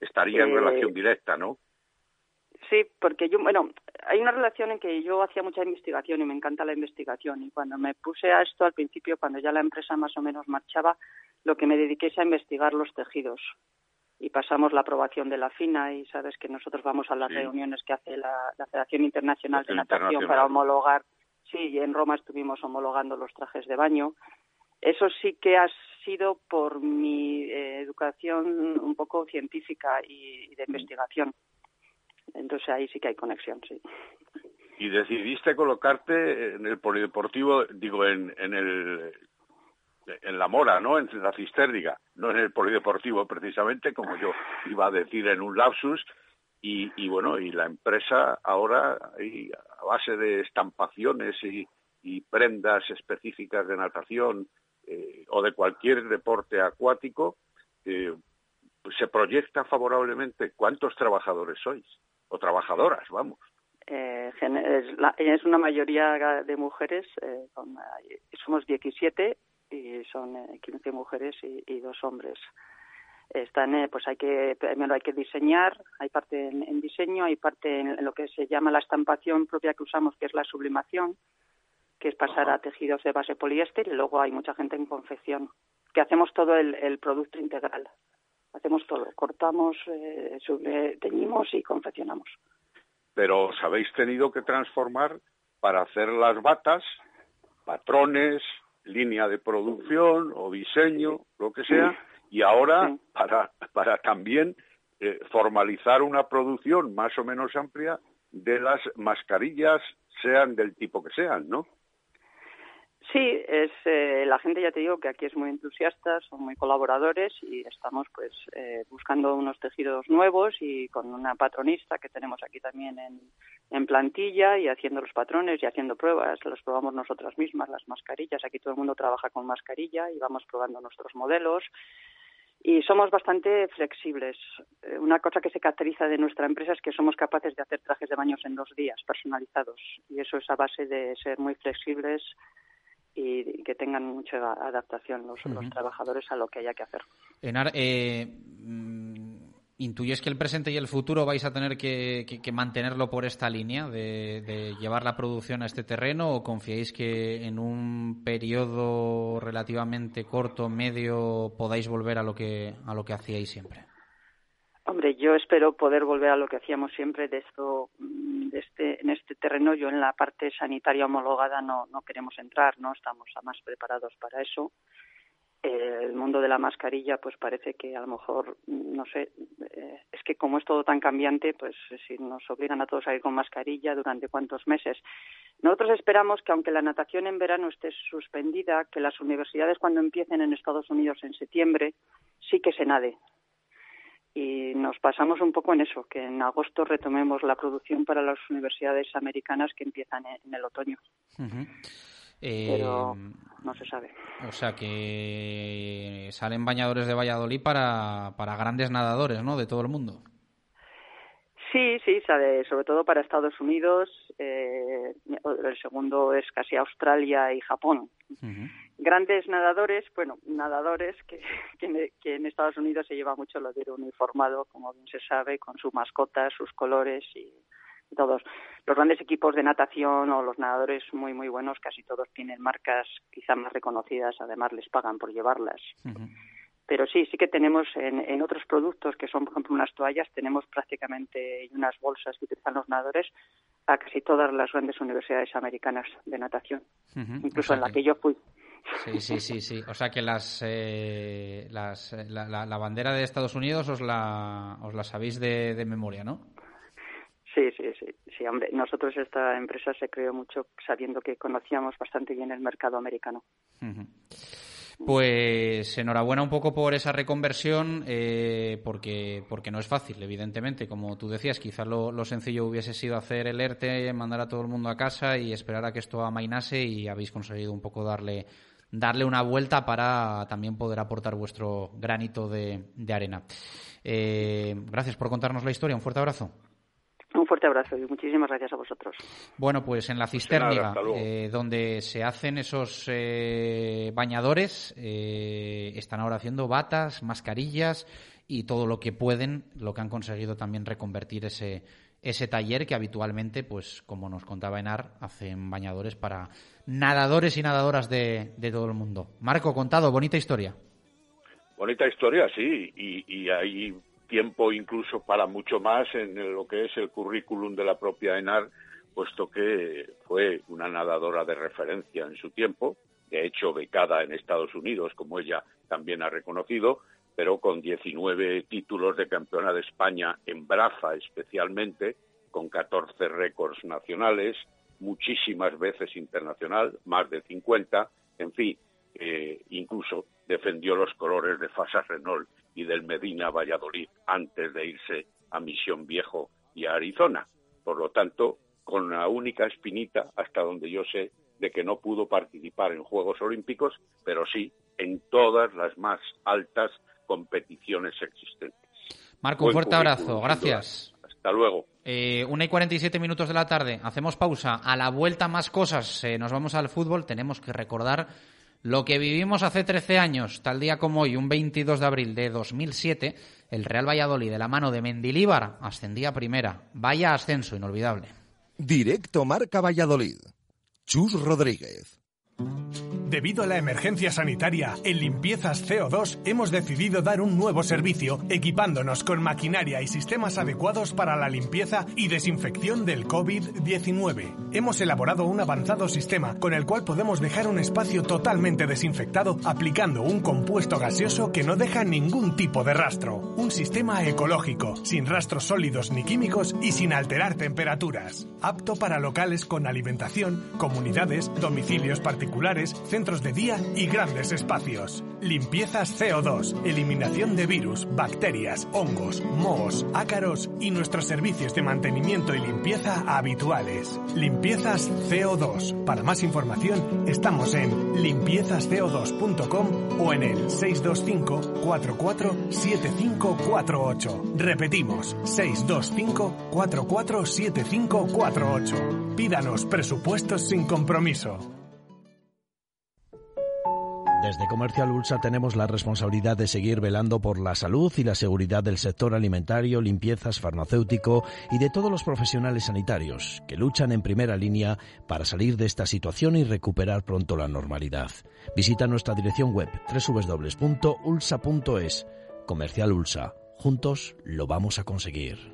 Estaría en Eh, relación directa, ¿no? Sí, porque yo, bueno, hay una relación en que yo hacía mucha investigación y me encanta la investigación. Y cuando me puse a esto al principio, cuando ya la empresa más o menos marchaba, lo que me dediqué es a investigar los tejidos. Y pasamos la aprobación de la FINA y sabes que nosotros vamos a las Sí. reuniones que hace la, la Federación Internacional de Natación para homologar. Sí, y en Roma estuvimos homologando los trajes de baño. Eso sí que ha sido por mi eh, educación un poco científica y, y de investigación. Entonces ahí sí que hay conexión, sí. y decidiste colocarte en el polideportivo, digo, en, en el en la Mora, ¿no? En la Cistérdiga, no en el polideportivo precisamente, como yo iba a decir en un lapsus, y, y bueno, y la empresa ahora, a base de estampaciones y, prendas específicas de natación eh, o de cualquier deporte acuático, eh, pues se proyecta favorablemente. ¿Cuántos trabajadores sois? O trabajadoras, vamos. Eh, es, la- es una mayoría de mujeres, eh, con, eh, somos 17 y son eh, 15 mujeres y, y dos hombres. Están, eh, pues hay que, primero hay que diseñar, hay parte en, en diseño, hay parte en, lo que se llama la estampación propia que usamos, que es la sublimación, que es pasar a tejidos de base poliéster, y luego hay mucha gente en confección, que hacemos todo el, el producto integral. Hacemos todo, cortamos, eh, suble- teñimos y confeccionamos. pero os habéis tenido que transformar para hacer las batas, patrones, línea de producción o diseño, lo que sea, y ahora para, para también eh, formalizar una producción más o menos amplia de las mascarillas, sean del tipo que sean, ¿no? Sí, es eh, la gente ya te digo que aquí es muy entusiasta, son muy colaboradores y estamos pues eh, buscando unos tejidos nuevos y con una patronista que tenemos aquí también en, en plantilla y haciendo los patrones y haciendo pruebas, los probamos nosotras mismas las mascarillas, aquí todo el mundo trabaja con mascarilla y vamos probando nuestros modelos. Y somos bastante flexibles. Eh, Una cosa que se caracteriza de nuestra empresa es que somos capaces de hacer trajes de baños en dos días personalizados y eso es a base de ser muy flexibles y que tengan mucha adaptación los, los trabajadores a lo que haya que hacer. Enar, eh, mm, ¿intuyes que el presente y el futuro vais a tener que, que- que mantenerlo por esta línea de, de llevar la producción a este terreno o confiáis que en un periodo relativamente corto, medio, podáis volver a lo que, a lo que hacíais siempre? Hombre, yo espero poder volver a lo que hacíamos siempre de esto, mm, de este, en este terreno. Yo en la parte sanitaria homologada no, no queremos entrar, no estamos más preparados para eso. Eh, el mundo de la mascarilla, pues parece que a lo mejor, mm, no sé, eh, es que como es todo tan cambiante, pues si nos obligan a todos a ir con mascarilla, ¿durante cuántos meses? Nosotros esperamos que aunque la natación en verano esté suspendida, que las universidades cuando empiecen en Estados Unidos en septiembre, sí que se nade y nos pasamos un poco en eso, que en agosto retomemos la producción para las universidades americanas que empiezan en, el otoño. Eh, pero no se sabe. O sea que salen bañadores de Valladolid para, para grandes nadadores, ¿no? De todo el mundo. Sí, sí, sabe, sobre todo para Estados Unidos, eh, el segundo es casi Australia y Japón. Grandes nadadores, bueno, nadadores que, *laughs* que, en- que en Estados Unidos se lleva mucho lo de ir uniformado, como bien se sabe, con su mascota, sus colores y todos. Los grandes equipos de natación o los nadadores muy, muy buenos, casi todos tienen marcas quizá más reconocidas, además les pagan por llevarlas. Pero sí, sí que tenemos en, en otros productos, que son, por ejemplo, unas toallas, tenemos prácticamente unas bolsas que utilizan los nadadores a casi todas las grandes universidades americanas de natación, incluso sea en la que yo fui. Sí, sí, sí, sí. O sea que las, eh, las eh, la, la- la bandera de Estados Unidos os la, os la sabéis de, de memoria, ¿no? Sí, sí, sí, sí, hombre. Nosotros esta empresa se creó mucho sabiendo que conocíamos bastante bien el mercado americano. Pues enhorabuena un poco por esa reconversión, eh, porque, porque no es fácil, evidentemente. Como tú decías, quizás lo, lo sencillo hubiese sido hacer el ERTE, mandar a todo el mundo a casa y esperar a que esto amainase y habéis conseguido un poco darle, darle una vuelta para también poder aportar vuestro granito de, arena. Eh, gracias por contarnos la historia. Un fuerte abrazo. Un fuerte abrazo y muchísimas gracias a vosotros. Bueno, pues en la cisterna, eh, donde se hacen esos eh, bañadores, están ahora haciendo batas, mascarillas y todo lo que pueden, lo que han conseguido también reconvertir ese, ese taller que habitualmente, pues como nos contaba Enar, hacen bañadores para nadadores y nadadoras de, todo el mundo. Marco, contado, bonita historia. Bonita historia, sí, y, hay tiempo incluso para mucho más en lo que es el currículum de la propia ENAR, puesto que fue una nadadora de referencia en su tiempo, de hecho becada en Estados Unidos, como ella también ha reconocido, pero con 19 títulos de campeona de España en braza especialmente, con 14 récords nacionales, muchísimas veces internacional, más de 50, en fin, eh, incluso defendió los colores de Fasa Renault y del Medina Valladolid antes de irse a Misión Viejo y a Arizona. Por lo tanto, con la única espinita, hasta donde yo sé, de que no pudo participar en Juegos Olímpicos, pero sí en todas las más altas competiciones existentes. Marco, un fuerte abrazo. Gracias. Hasta luego. Eh, una y 47 minutos de la tarde. Hacemos pausa. A la vuelta más cosas. Eh, nos vamos al fútbol. Tenemos que recordar lo que vivimos hace 13 años, tal día como hoy, un 22 de abril de 2007. El Real Valladolid, de la mano de Mendilíbar, ascendía a primera. Vaya ascenso inolvidable. Directo Marca Valladolid. Chus Rodríguez. Debido a la emergencia sanitaria, en Limpiezas CO2 hemos decidido dar un nuevo servicio, equipándonos con maquinaria y sistemas adecuados para la limpieza y desinfección del COVID-19. Hemos elaborado un avanzado sistema con el cual podemos dejar un espacio totalmente desinfectado aplicando un compuesto gaseoso que no deja ningún tipo de rastro. Un sistema ecológico, sin rastros sólidos ni químicos y sin alterar temperaturas. Apto para locales con alimentación, comunidades, domicilios particulares, centros de día y grandes espacios. Limpiezas CO2, eliminación de virus, bacterias, hongos, mohos, ácaros y nuestros servicios de mantenimiento y limpieza habituales. Limpiezas CO2. Para más información estamos en limpiezasco2.com o en el 625 44 7548. Repetimos, 625 44 7548. Pídanos presupuestos sin compromiso. Desde Comercial Ulsa tenemos la responsabilidad de seguir velando por la salud y la seguridad del sector alimentario, limpiezas, farmacéutico y de todos los profesionales sanitarios que luchan en primera línea para salir de esta situación y recuperar pronto la normalidad. Visita nuestra dirección web www.ulsa.es. Comercial Ulsa. Juntos lo vamos a conseguir.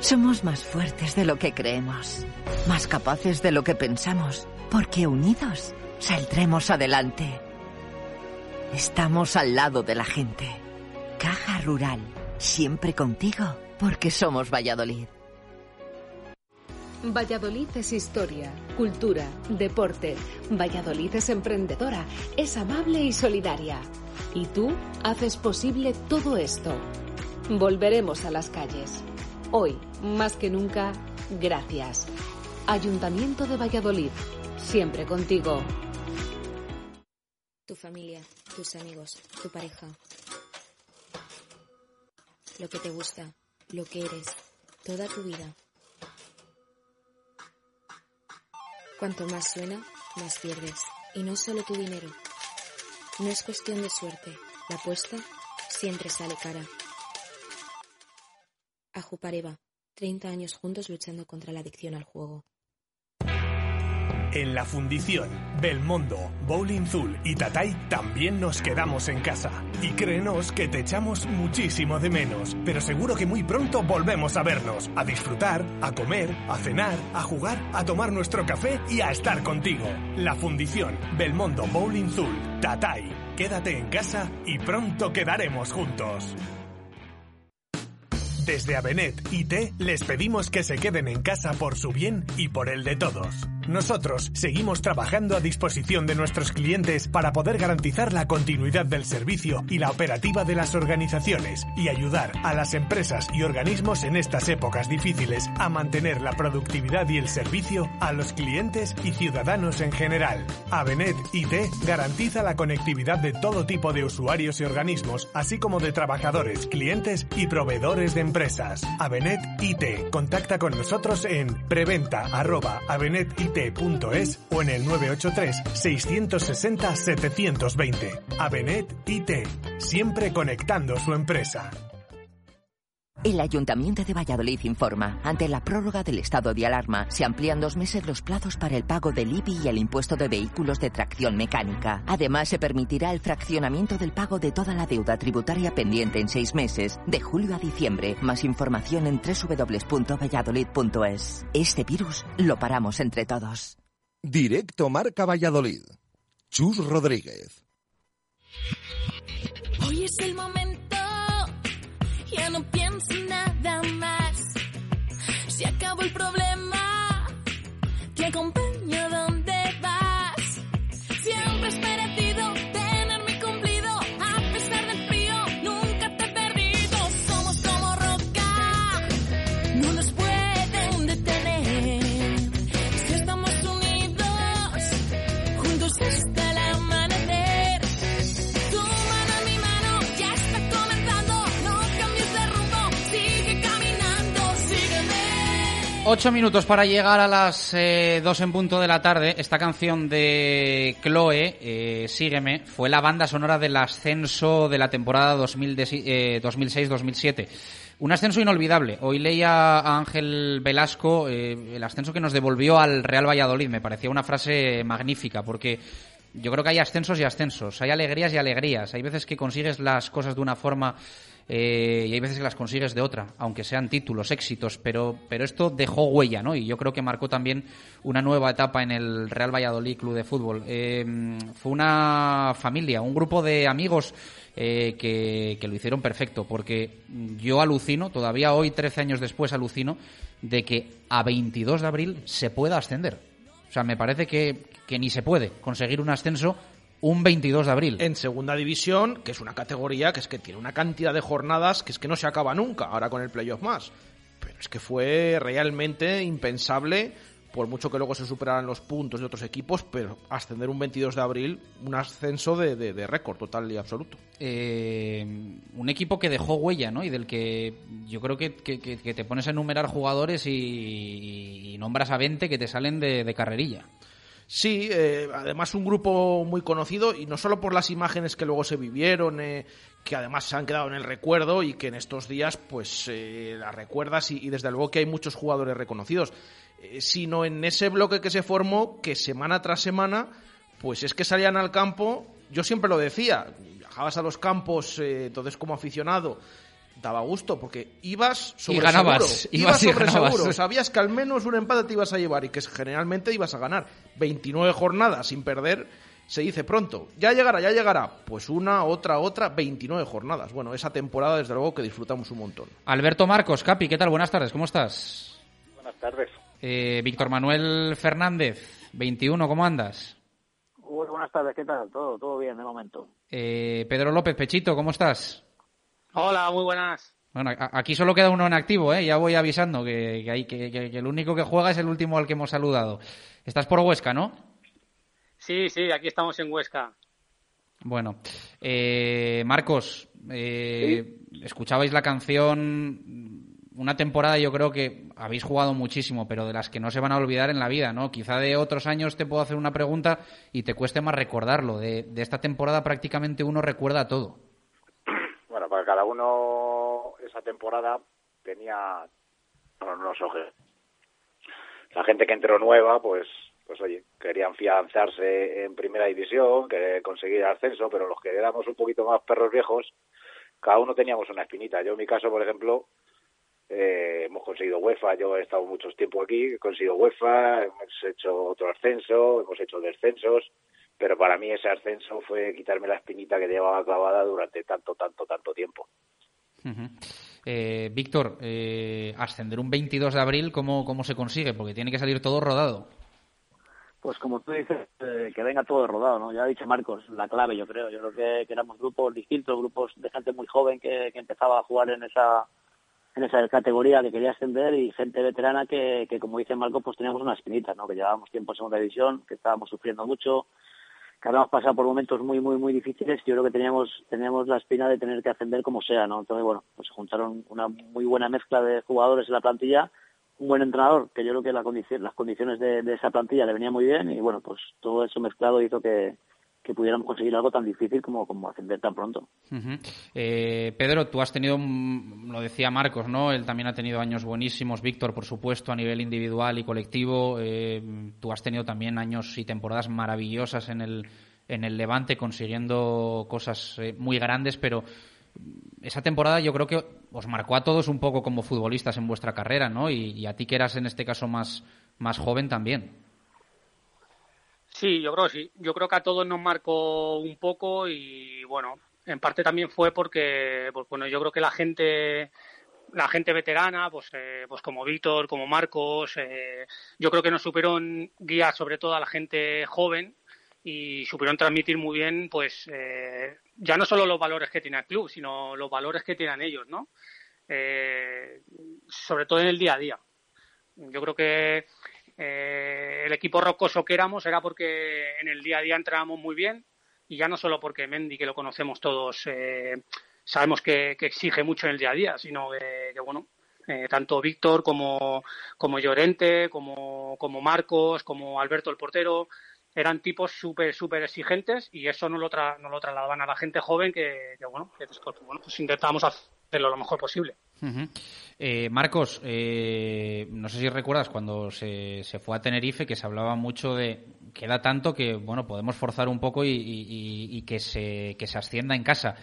Somos más fuertes de lo que creemos, más capaces de lo que pensamos, porque unidos saldremos adelante. Estamos al lado de la gente. Caja Rural, siempre contigo, porque somos Valladolid. Valladolid es historia, cultura, deporte. Valladolid es emprendedora, es amable y solidaria. Y tú haces posible todo esto. Volveremos a las calles Hoy, más que nunca, gracias. Ayuntamiento de Valladolid, siempre contigo. Tu familia, tus amigos, tu pareja. Lo que te gusta, lo que eres, toda tu vida. Cuanto más suena, más pierdes. Y no solo tu dinero. No es cuestión de suerte. La apuesta siempre sale cara. Ajupareva, 30 años juntos luchando contra la adicción al juego. En la fundición, Belmondo, Bowling Zul y Tatay también nos quedamos en casa. Y créenos que te echamos muchísimo de menos, pero seguro que muy pronto volvemos a vernos, a disfrutar, a comer, a cenar, a jugar, a tomar nuestro café y a estar contigo. La fundición, Belmondo, Bowling Zul, Tatay. Quédate en casa y pronto quedaremos juntos. Desde Avenet IT les pedimos que se queden en casa por su bien y por el de todos. Nosotros seguimos trabajando a disposición de nuestros clientes para poder garantizar la continuidad del servicio y la operativa de las organizaciones y ayudar a las empresas y organismos en estas épocas difíciles a mantener la productividad y el servicio a los clientes y ciudadanos en general. Avenet IT garantiza la conectividad de todo tipo de usuarios y organismos, así como de trabajadores, clientes y proveedores de empresas. Avenet IT. Contacta con nosotros en preventa@avenetit.es o en el 983 660 720. Avenet IT. Siempre conectando su empresa. El Ayuntamiento de Valladolid informa, ante la prórroga del estado de alarma, se amplían dos meses los plazos para el pago del IBI y el impuesto de vehículos de tracción mecánica. Además, se permitirá el fraccionamiento del pago de toda la deuda tributaria pendiente en seis meses, de julio a diciembre. Más información en www.valladolid.es. Este virus lo paramos entre todos. Directo Marca Valladolid. Chus Rodríguez. Hoy es el Ocho minutos para llegar a las eh, dos en punto de la tarde. Esta canción de Chloe, eh, Sígueme, fue la banda sonora del ascenso de la temporada 2000 de- eh, 2006-2007. Un ascenso inolvidable. Hoy leía a Ángel Velasco eh, el ascenso que nos devolvió al Real Valladolid. Me parecía una frase magnífica porque yo creo que hay ascensos y ascensos. Hay alegrías y alegrías. Hay veces que consigues las cosas de una forma eh, y hay veces que las consigues de otra, aunque sean títulos, éxitos, pero, pero esto dejó huella, ¿no? Y yo creo que marcó también una nueva etapa en el Real Valladolid Club de Fútbol. Eh, fue una familia, un grupo de amigos eh, que, que lo hicieron perfecto, porque yo alucino, todavía hoy, 13 años después, alucino de que a 22 de abril se pueda ascender. O sea, me parece que, que ni se puede conseguir un ascenso un 22 de abril. En segunda división, que es una categoría que es que tiene una cantidad de jornadas que es que no se acaba nunca, ahora con el playoff más. Pero es que fue realmente impensable, por mucho que luego se superaran los puntos de otros equipos, pero ascender un 22 de abril, un ascenso de, de- de récord total y absoluto. eh, un equipo que dejó huella, ¿no? Y del que yo creo que, que- te pones a enumerar jugadores y, y nombras a 20 que te salen de, de carrerilla. Sí, eh, además un grupo muy conocido y no solo por las imágenes que luego se vivieron, eh, que además se han quedado en el recuerdo y que en estos días pues eh, las recuerdas y, desde luego que hay muchos jugadores reconocidos, eh, sino en ese bloque que se formó que semana tras semana pues es que salían al campo, yo siempre lo decía, viajabas a los campos eh, entonces como aficionado daba gusto porque ibas sobre Y ganabas, seguro, ibas y sobre ganabas. seguro, sabías que al menos un empate te ibas a llevar y que generalmente ibas a ganar 29 jornadas sin perder se dice pronto, ya llegará, ya llegará. Pues una, otra, otra, 29 jornadas. Bueno, esa temporada desde luego que disfrutamos un montón. Alberto Marcos, Capi, ¿qué tal? Buenas tardes, ¿cómo estás? Buenas tardes. Eh, Víctor Manuel Fernández, 21, ¿cómo andas? Uy, buenas tardes, ¿qué tal? Todo, todo bien de momento. Eh, Pedro López, Pechito, ¿cómo estás? Hola, muy buenas. Bueno, aquí solo queda uno en activo, ¿eh? Ya voy avisando que, que, hay, que, que- que el único que juega es el último al que hemos saludado. Estás por Huesca, ¿no? Sí, sí, aquí estamos en Huesca. Bueno, eh, Marcos, eh, escuchabais la canción, una temporada yo creo que habéis jugado muchísimo, pero de las que no se van a olvidar en la vida, ¿no? Quizá de otros años te puedo hacer una pregunta y te cueste más recordarlo. De, de esta temporada prácticamente uno recuerda todo. Uno esa temporada tenía unos ojos. La gente que entró nueva, pues, pues oye, querían fianzarse en primera división, que conseguir ascenso, pero los que éramos un poquito más perros viejos, cada uno teníamos una espinita. Yo en mi caso, por ejemplo, eh, hemos conseguido UEFA, yo he estado mucho tiempo aquí, he conseguido UEFA, hemos hecho otro ascenso, hemos hecho descensos, pero para mí ese ascenso fue quitarme la espinita que llevaba clavada durante tanto, tanto, tanto tiempo. Eh, Víctor, eh, ascender un 22 de abril, ¿cómo, ¿cómo se consigue? Porque tiene que salir todo rodado. Pues como tú dices, eh, que venga todo rodado, ¿no? Ya ha dicho Marcos, la clave yo creo. Yo creo que, que éramos grupos distintos, grupos de gente muy joven que, que empezaba a jugar en esa en esa categoría que quería ascender y gente veterana que, que como dice Marcos, pues teníamos unas espinitas, ¿no? Que llevábamos tiempo en segunda división, que estábamos sufriendo mucho, que habíamos pasado por momentos muy, muy, muy difíciles yo creo que teníamos, teníamos la espina de tener que ascender como sea, ¿no? Entonces, bueno, pues juntaron una muy buena mezcla de jugadores en la plantilla, un buen entrenador, que yo creo que la condición, las condiciones de, de esa plantilla le venía muy bien y, bueno, pues todo eso mezclado hizo que, que pudiéramos conseguir algo tan difícil como, como ascender tan pronto. Eh, Pedro, tú has tenido, mm, lo decía Marcos, ¿no? Él también ha tenido años buenísimos, Víctor, por supuesto, a nivel individual y colectivo. Eh, tú has tenido también años y temporadas maravillosas en el, en el Levante, consiguiendo cosas eh, muy grandes, pero esa temporada yo creo que os marcó a todos un poco como futbolistas en vuestra carrera, ¿no? Y, y a ti que eras en este caso más, más joven también. Sí, yo creo sí. Yo creo que a todos nos marcó un poco y bueno, en parte también fue porque, pues bueno, yo creo que la gente, la gente veterana, pues, eh, pues como Víctor, como Marcos, eh, yo creo que nos supieron guiar sobre todo a la gente joven y supieron transmitir muy bien, pues, eh, ya no solo los valores que tiene el club, sino los valores que tienen ellos, ¿no? Eh, sobre todo en el día a día. Yo creo que eh, el equipo rocoso que éramos era porque en el día a día entrábamos muy bien y ya no solo porque Mendy, que lo conocemos todos, eh, sabemos que, que, exige mucho en el día a día, sino que, bueno, eh, tanto Víctor como, como Llorente, como, como Marcos, como Alberto el portero, eran tipos súper, súper exigentes y eso no lo, tra no lo trasladaban a la gente joven que, que bueno, que bueno, pues intentábamos hacerlo lo mejor posible. Uh -huh. eh, Marcos, eh, no sé si recuerdas cuando se, se, fue a Tenerife que se hablaba mucho de queda tanto que bueno podemos forzar un poco y, y, y que se que se ascienda en casa.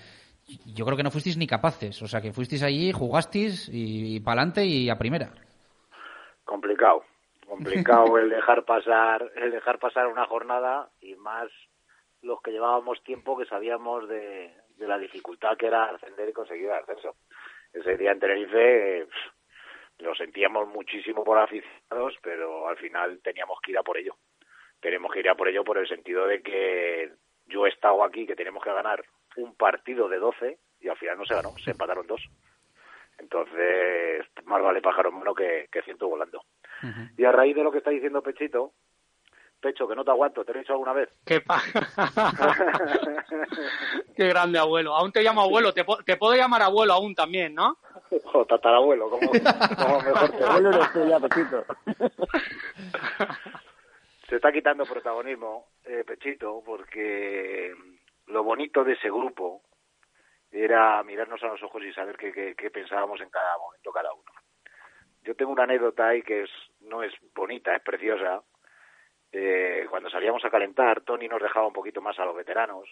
Yo creo que no fuisteis ni capaces, o sea que fuisteis allí, jugasteis y, y para adelante y a primera. Complicado, complicado *laughs* el dejar pasar el dejar pasar una jornada y más los que llevábamos tiempo que sabíamos de, de la dificultad que era ascender y conseguir el ascenso ese día en Tenerife eh, lo sentíamos muchísimo por aficionados, pero al final teníamos que ir a por ello. Tenemos que ir a por ello por el sentido de que yo he estado aquí, que tenemos que ganar un partido de 12 y al final no se ganó, se empataron dos. Entonces, más vale pájaro en mano que, que ciento volando. Uh -huh. Y a raíz de lo que está diciendo Pechito, Pecho, que no te aguanto, ¿te lo he dicho alguna vez? ¿Qué pa *laughs* Qué grande abuelo. Aún te llamo abuelo, te, te puedo llamar abuelo aún también, ¿no? *laughs* O tatarabuelo, como, como mejor te *laughs* Abuelo eres tú ya, Pechito. Se está quitando protagonismo, eh, Pechito, porque lo bonito de ese grupo era mirarnos a los ojos y saber qué, qué, qué pensábamos en cada momento cada uno. Yo tengo una anécdota ahí que es no es bonita, es preciosa, eh, cuando salíamos a calentar, Tony nos dejaba un poquito más a los veteranos,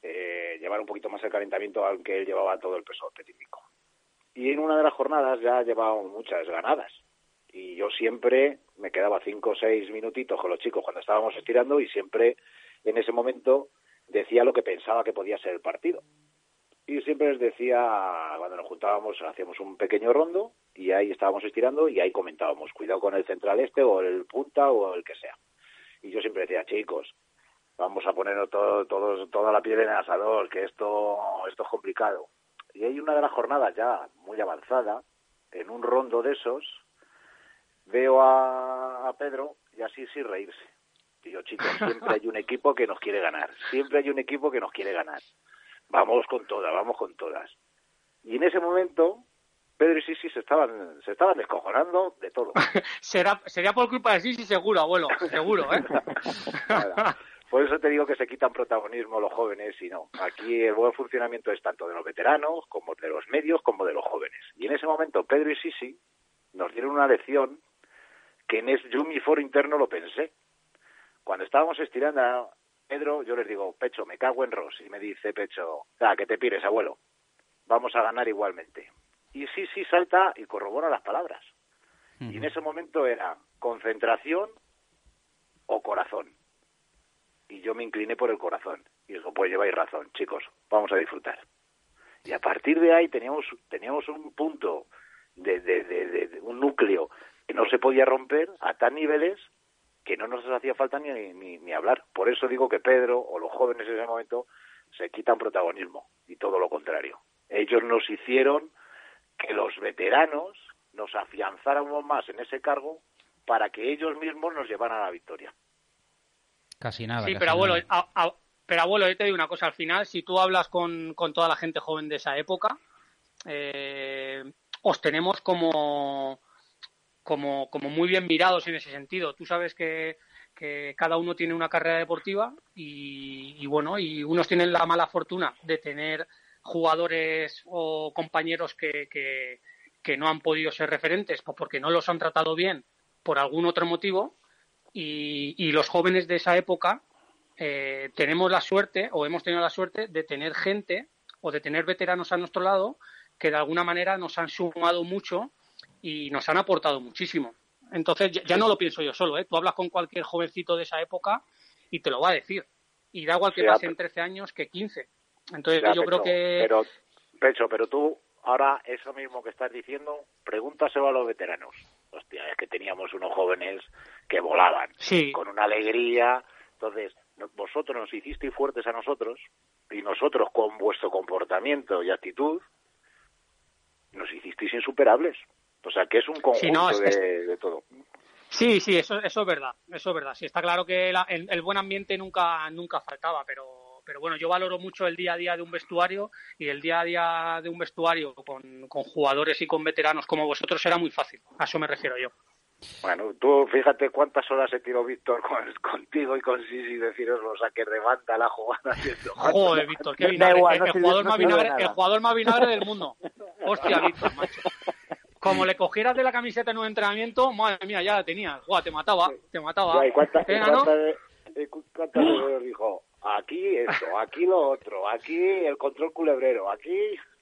eh, llevar un poquito más el calentamiento, aunque él llevaba todo el peso técnico. Y en una de las jornadas ya llevábamos muchas ganadas. Y yo siempre me quedaba cinco o seis minutitos con los chicos cuando estábamos estirando y siempre en ese momento decía lo que pensaba que podía ser el partido. Y siempre les decía, cuando nos juntábamos, hacíamos un pequeño rondo y ahí estábamos estirando y ahí comentábamos, cuidado con el central este o el punta o el que sea. Y yo siempre decía, chicos, vamos a ponernos todo, todo, toda la piel en el asador, que esto, esto es complicado. Y hay una de las jornadas ya muy avanzada, en un rondo de esos, veo a, a Pedro y así sin reírse. Y yo, chicos, siempre hay un equipo que nos quiere ganar, siempre hay un equipo que nos quiere ganar. Vamos con todas, vamos con todas. Y en ese momento, Pedro y Sisi se estaban, se estaban descojonando de todo. *laughs* Será, sería por culpa de Sisi seguro, abuelo, seguro, ¿eh? *laughs* Por eso te digo que se quitan protagonismo los jóvenes y no. Aquí el buen funcionamiento es tanto de los veteranos, como de los medios, como de los jóvenes. Y en ese momento Pedro y Sisi nos dieron una lección que en ese, yo mi foro interno lo pensé. Cuando estábamos estirando Pedro, yo les digo, Pecho, me cago en Ross. Y me dice Pecho, ah, que te pires, abuelo. Vamos a ganar igualmente. Y sí, sí salta y corrobora las palabras. Uh -huh. Y en ese momento era concentración o corazón. Y yo me incliné por el corazón. Y digo, pues lleváis razón, chicos, vamos a disfrutar. Y a partir de ahí teníamos, teníamos un punto de, de, de, de un núcleo que no se podía romper a tan niveles que no nos hacía falta ni, ni, ni hablar. Por eso digo que Pedro o los jóvenes en ese momento se quitan protagonismo y todo lo contrario. Ellos nos hicieron que los veteranos nos afianzáramos más en ese cargo para que ellos mismos nos llevaran a la victoria. Casi nada. Sí, casi pero abuelo, nada. a- a- pero abuelo, yo te digo una cosa, al final, si tú hablas con, con toda la gente joven de esa época, eh, os tenemos como, como, como muy bien mirados en ese sentido. Tú sabes que, que cada uno tiene una carrera deportiva y, y bueno, y unos tienen la mala fortuna de tener jugadores o compañeros que, que, no han podido ser referentes pues porque no los han tratado bien por algún otro motivo y, y los jóvenes de esa época eh, tenemos la suerte o hemos tenido la suerte de tener gente o de tener veteranos a nuestro lado que de alguna manera nos han sumado mucho y nos han aportado muchísimo. Entonces ya, ya no lo pienso yo solo, ¿eh? tú hablas con cualquier jovencito de esa época y te lo va a decir. Y da igual que Sí, pasen ah, 13 años que 15. Entonces Ya, yo creo que... Pero, Pecho, pero tú, ahora eso mismo que estás diciendo, pregúntaselo a los veteranos. Hostia, es que teníamos unos jóvenes que volaban, Sí. con una alegría. Entonces, vosotros nos hicisteis fuertes a nosotros, y nosotros con vuestro comportamiento y actitud, nos hicisteis insuperables. O sea, que es un conjunto Sí, no, es- de, es- de todo. Sí, sí, eso, eso es verdad, eso es verdad. Sí, está claro que la- el, el buen ambiente nunca, nunca faltaba, pero, pero bueno, yo valoro mucho el día a día de un vestuario y el día a día de un vestuario con, con jugadores y con veteranos como vosotros era muy fácil. A eso me refiero yo. Bueno, tú fíjate cuántas horas se tiró Víctor con, *laughs* contigo y con Sisi deciros los saques de banda la jugada. haciendo- Joder, Víctor, qué *laughs* vinagre. igual, el, no el sirve- jugador no más sirve de vinagre, el jugador más vinagre del mundo. Hostia, Víctor, macho. *laughs* Como le cogieras de la camiseta en un entrenamiento, madre mía, ya la tenías. Guau, te mataba, te mataba. Ya, ¿y cuánta- y Venga, ¿no? cuántas- cuántas veces dijo? Aquí esto, aquí lo otro, aquí el control culebrero, aquí...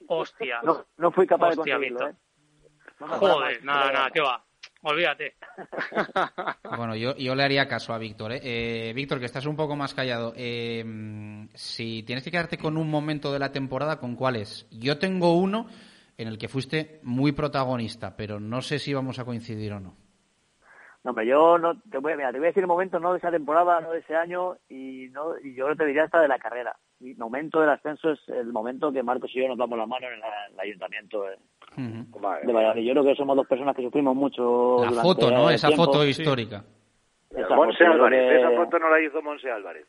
Hostia. No, no fui capaz de Hostia, conseguirlo, Víctor. ¿eh? Joder, más, nada, nada, qué va. Olvídate. *laughs* Bueno, yo, yo le haría caso a Víctor. ¿eh? Eh, Víctor, que estás un poco más callado. eh, si tienes que quedarte con un momento de la temporada, ¿con cuál es? Yo tengo uno en el que fuiste muy protagonista, pero no sé si vamos a coincidir o no. No, hombre, yo no te voy, a- mira, te voy a decir el momento no de esa temporada, no de ese año y no y yo te diría hasta de la carrera. Mi momento del ascenso es el momento que Marcos y yo nos damos la mano en la- el ayuntamiento de, de Valladolid. Yo creo que somos dos personas que sufrimos mucho. La foto, ¿no? el Esa tiempo. foto histórica. Esa Monse foto, Álvarez, que- esa foto no la hizo Monse Álvarez.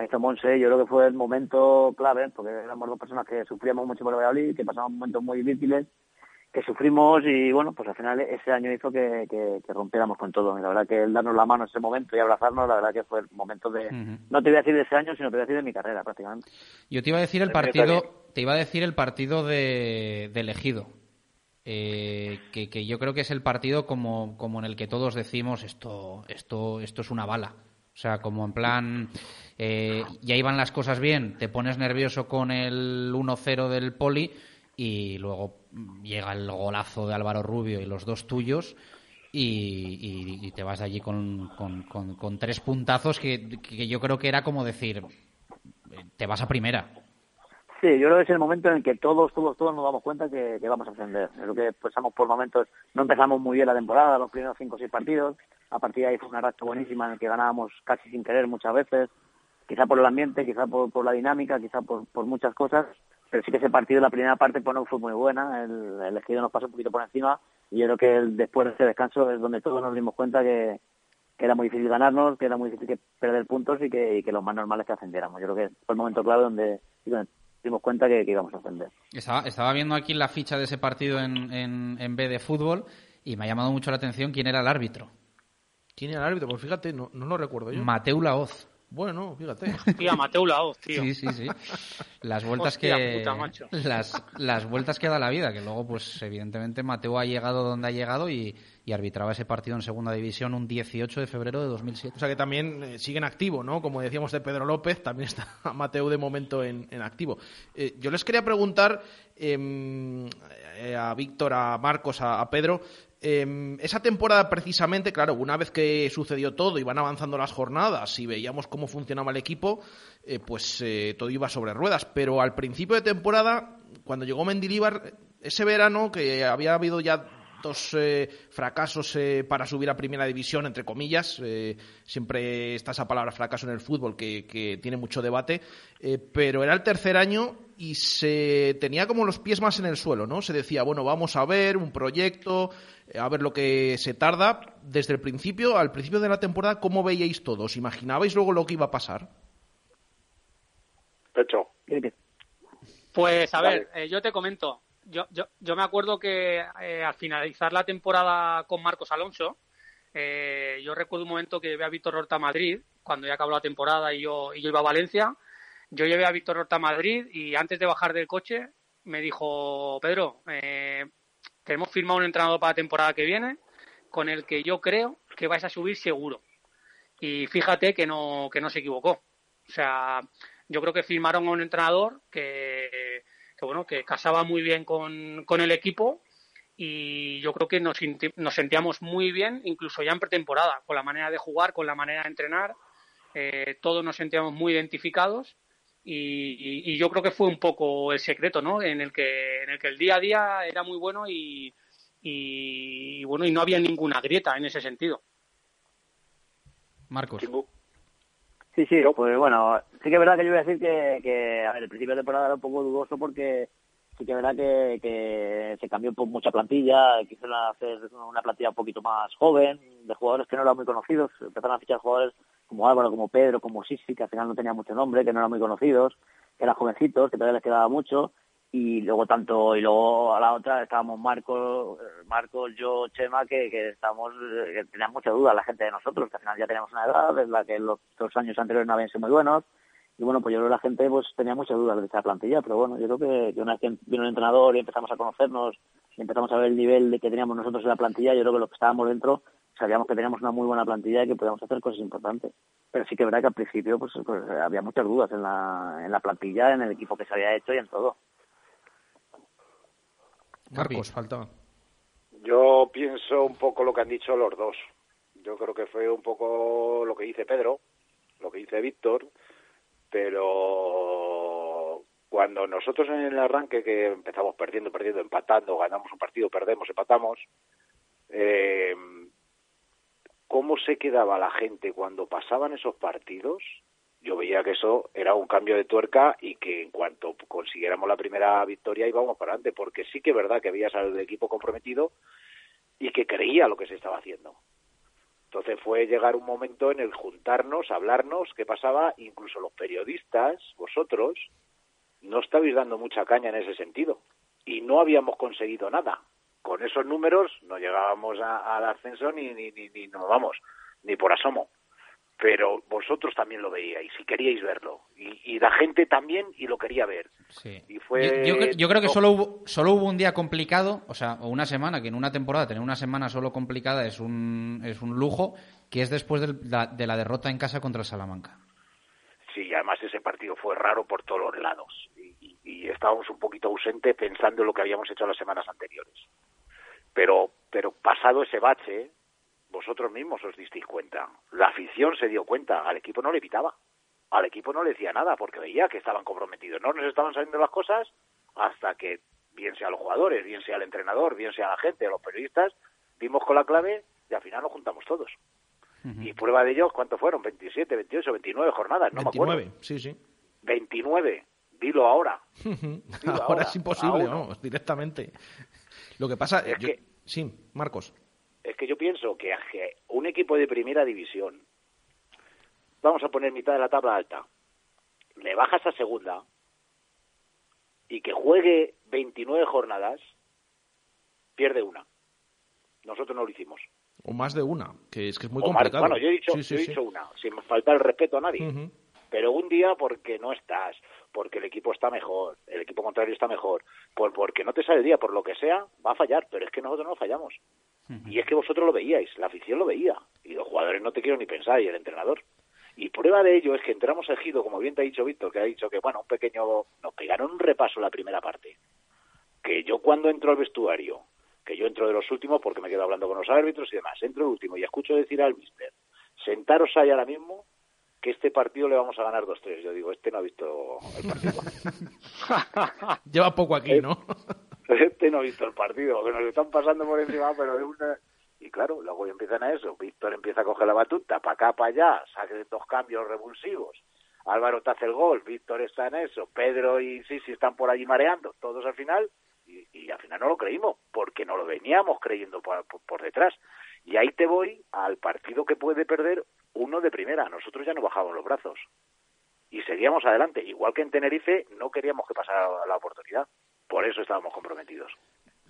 Está Monse, yo creo que fue el momento clave, porque éramos dos personas que sufríamos mucho por el Valladolid, que pasábamos momentos muy difíciles, que sufrimos y bueno, pues al final ese año hizo que, que, que rompiéramos con todo. Y la verdad que el darnos la mano en ese momento y abrazarnos, la verdad que fue el momento de, no te voy a decir de ese año, sino te voy a decir de mi carrera prácticamente. Yo te iba a decir el partido, te iba a decir el partido de, de elegido. Eh, que, que yo creo que es el partido como, como en el que todos decimos esto, esto, esto es una bala. O sea, como en plan, eh, ya iban las cosas bien, te pones nervioso con el 1-0 del poli y luego llega el golazo de Álvaro Rubio y los dos tuyos y, te vas allí con, con- con- con tres puntazos que, que yo creo que era como decir, te vas a primera. Sí, yo creo que es el momento en el que todos, todos, todos nos damos cuenta que, vamos a ascender. Creo que pasamos por momentos, no empezamos muy bien la temporada, los primeros cinco o seis partidos. A partir de ahí fue una racha buenísima en el que ganábamos casi sin querer muchas veces. Quizá por el ambiente, quizá por, por la dinámica, quizá por, por muchas cosas. Pero sí que ese partido, la primera parte, pues no fue muy buena. El, el nos pasó un poquito por encima. Y yo creo que el- después de ese descanso es donde todos nos dimos cuenta que, que era muy difícil ganarnos, que era muy difícil que perder puntos y que, y que lo más normal es que ascendiéramos. Yo creo que fue el momento clave donde, donde dimos cuenta que, que íbamos a ascender. Estaba, estaba viendo aquí la ficha de ese partido en, en, en B de fútbol y me ha llamado mucho la atención quién era el árbitro. ¿Quién era el árbitro? Pues fíjate, no, no lo recuerdo yo. Mateu Laoz. Bueno, fíjate. *laughs* Tía, Mateu Laoz, tío. Sí, sí, sí. Las vueltas Hostia que puta, macho. las, las vueltas que da la vida, que luego pues evidentemente Mateo ha llegado donde ha llegado y, y arbitraba ese partido en segunda división un 18 de febrero de 2007. O sea que también eh, sigue en activo, ¿no? Como decíamos de Pedro López, también está *laughs* Mateo de momento en, en activo. Eh, yo les quería preguntar em, eh, a Víctor, a Marcos, a, a Pedro, em, esa temporada precisamente, claro, una vez que sucedió todo y van avanzando las jornadas y veíamos cómo funcionaba el equipo, eh, pues eh, todo iba sobre ruedas. Pero al principio de temporada, cuando llegó Mendilibar, ese verano que había habido ya tantos eh, fracasos eh, para subir a primera división, entre comillas. eh, siempre está esa palabra fracaso en el fútbol que, tiene mucho debate. eh, pero era el tercer año y se tenía como los pies más en el suelo, ¿no? Se decía, bueno, vamos a ver un proyecto, eh, a ver lo que se tarda. Desde el principio, al principio de la temporada, ¿cómo veíais todos? ¿Imaginabais luego lo que iba a pasar? Pecho. Pues a ver, eh, yo te comento. Yo, yo, yo me acuerdo que eh, al finalizar la temporada con Marcos Alonso, eh, yo recuerdo un momento que llevé a Víctor Horta a Madrid, cuando ya acabó la temporada y yo, y yo iba a Valencia. Yo llevé a Víctor Horta a Madrid y antes de bajar del coche me dijo, Pedro, eh, que hemos firmado un entrenador para la temporada que viene con el que yo creo que vais a subir seguro. Y fíjate que no, que no se equivocó. O sea, yo creo que firmaron a un entrenador que, que bueno, que casaba muy bien con, con el equipo y yo creo que nos, nos sentíamos muy bien, incluso ya en pretemporada, con la manera de jugar, con la manera de entrenar, eh, todos nos sentíamos muy identificados y, y- y yo creo que fue un poco el secreto, ¿no? En el que, en el que el día a día era muy bueno y, y, bueno, y no había ninguna grieta en ese sentido. Marcos. Sí, sí, pues bueno, sí que es verdad que yo voy a decir que, que a ver, el principio de temporada era un poco dudoso porque sí que es verdad que, que se cambió por mucha plantilla, quisieron hacer una plantilla un poquito más joven, de jugadores que no eran muy conocidos, empezaron a fichar jugadores como Álvaro, como Pedro, como Sisi, que al final no tenían mucho nombre, que no eran muy conocidos, que eran jovencitos, que todavía les quedaba mucho, y luego tanto, y luego a la otra estábamos Marcos, eh, Marcos, yo, Chema, que, que estábamos, eh, que tenían mucha duda la gente de nosotros, que al final ya teníamos una edad, en la que los dos años anteriores no habían sido muy buenos, y bueno, pues yo creo que la gente pues tenía muchas dudas de esta plantilla, pero bueno, yo creo que, que una vez que vino el entrenador y empezamos a conocernos y empezamos a ver el nivel de que teníamos nosotros en la plantilla, yo creo que los que estábamos dentro sabíamos que teníamos una muy buena plantilla y que podíamos hacer cosas importantes. Pero sí que es verdad que al principio pues, pues, había muchas dudas en la, en la plantilla, en el equipo que se había hecho y en todo. Marcos, faltaba. Yo pienso un poco lo que han dicho los dos. Yo creo que fue un poco lo que dice Pedro, lo que dice Víctor, pero cuando nosotros en el arranque que empezamos perdiendo, perdiendo, empatando, ganamos un partido, perdemos, empatamos, eh, ¿cómo se quedaba la gente cuando pasaban esos partidos? Yo veía que eso era un cambio de tuerca y que en cuanto consiguiéramos la primera victoria íbamos para adelante, porque sí que es verdad que veías al equipo comprometido y que creía lo que se estaba haciendo. Entonces fue llegar un momento en el juntarnos, hablarnos, qué pasaba, incluso los periodistas, vosotros, no estabais dando mucha caña en ese sentido y no habíamos conseguido nada. Con esos números no llegábamos a- al ascenso ni, ni, ni, ni nos vamos, ni por asomo. Pero vosotros también lo veíais y queríais verlo. Y, y la gente también y lo quería ver. Sí. Y fue... Yo, yo cre- yo creo que no, solo hubo, solo hubo un día complicado, o sea, o una semana, que en una temporada tener una semana solo complicada es un, es un lujo, que es después del- la- de la derrota en casa contra el Salamanca. Sí, además ese partido fue raro por todos los lados y, y- y estábamos un poquito ausentes pensando en lo que habíamos hecho las semanas anteriores. Pero, pero pasado ese bache, vosotros mismos os disteis cuenta. La afición se dio cuenta, al equipo no le pitaba, al equipo no le decía nada porque veía que estaban comprometidos. No nos estaban saliendo las cosas hasta que, bien sea los jugadores, bien sea el entrenador, bien sea la gente, los periodistas, dimos con la clave y al final nos juntamos todos. Y prueba de ello, ¿cuántos fueron? 27, 28, 29 jornadas, no me 29, acuerdo. sí, sí. 29, dilo ahora. ahora, ahora, es imposible, vamos, directamente. Lo que pasa Es yo- que- Sí, Marcos. Es que yo pienso que un equipo de primera división, vamos a poner mitad de la tabla alta, le bajas a segunda y que juegue 29 jornadas, pierde una. Nosotros no lo hicimos. O más de una, que es que es muy O más- complicado. bueno, yo he dicho, Sí, sí, yo he sí. dicho una, sin faltar el respeto a nadie. Pero un día porque no estás, porque el equipo está mejor, el equipo contrario está mejor, por, porque no te sale el día, por lo que sea, va a fallar, pero es que nosotros no fallamos. Y es que vosotros lo veíais, la afición lo veía, y los jugadores no te quiero ni pensar, y el entrenador. Y prueba de ello es que entramos ejido, como bien te ha dicho Víctor, que ha dicho que, bueno, un pequeño... Nos pegaron un repaso la primera parte. Que yo cuando entro al vestuario, que yo entro de los últimos porque me quedo hablando con los árbitros y demás, entro el último y escucho decir al mister, sentaros ahí ahora mismo que este partido le vamos a ganar 2-3. Yo digo, este no ha visto el partido. *laughs* Lleva poco aquí, ¿no? *laughs* este no ha visto el partido, que nos están pasando por encima, pero de una... Y claro, luego empiezan a eso. Víctor empieza a coger la batuta, para acá, para allá, saque dos cambios revulsivos. Álvaro te hace el gol, Víctor está en eso, Pedro y Sisi están por allí mareando, todos al final, y, y al final no lo creímos, porque no lo veníamos creyendo por, por, por detrás. Y ahí te voy al partido que puede perder uno de primera. Nosotros ya no bajábamos los brazos y seguíamos adelante. Igual que en Tenerife, no queríamos que pasara la oportunidad. Por eso estábamos comprometidos.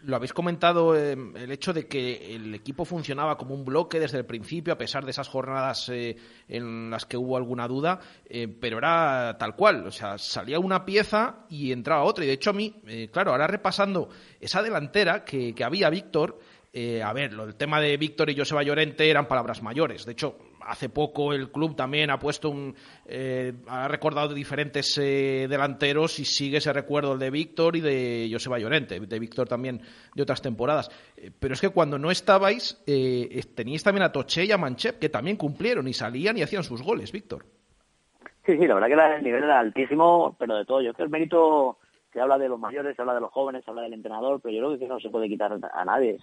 Lo habéis comentado eh, el hecho de que el equipo funcionaba como un bloque desde el principio, a pesar de esas jornadas eh, en las que hubo alguna duda, eh, pero era tal cual. O sea, salía una pieza y entraba otra. Y de hecho, a mí, eh, claro, ahora repasando esa delantera que, había Víctor, eh, a ver, lo, el tema de Víctor y Joseba Llorente eran palabras mayores. De hecho, hace poco el club también ha puesto un. eh, ha recordado diferentes eh, delanteros y sigue ese recuerdo el de Víctor y de Joseba Llorente. De Víctor también de otras temporadas. Eh, pero es que cuando no estabais, eh, teníais también a Toché y a Manchep que también cumplieron y salían y hacían sus goles, Víctor. Sí, sí, la verdad que el nivel era altísimo, pero de todo. Yo creo que el mérito se habla de los mayores, se habla de los jóvenes, se habla del entrenador, pero yo creo que no se puede quitar a nadie.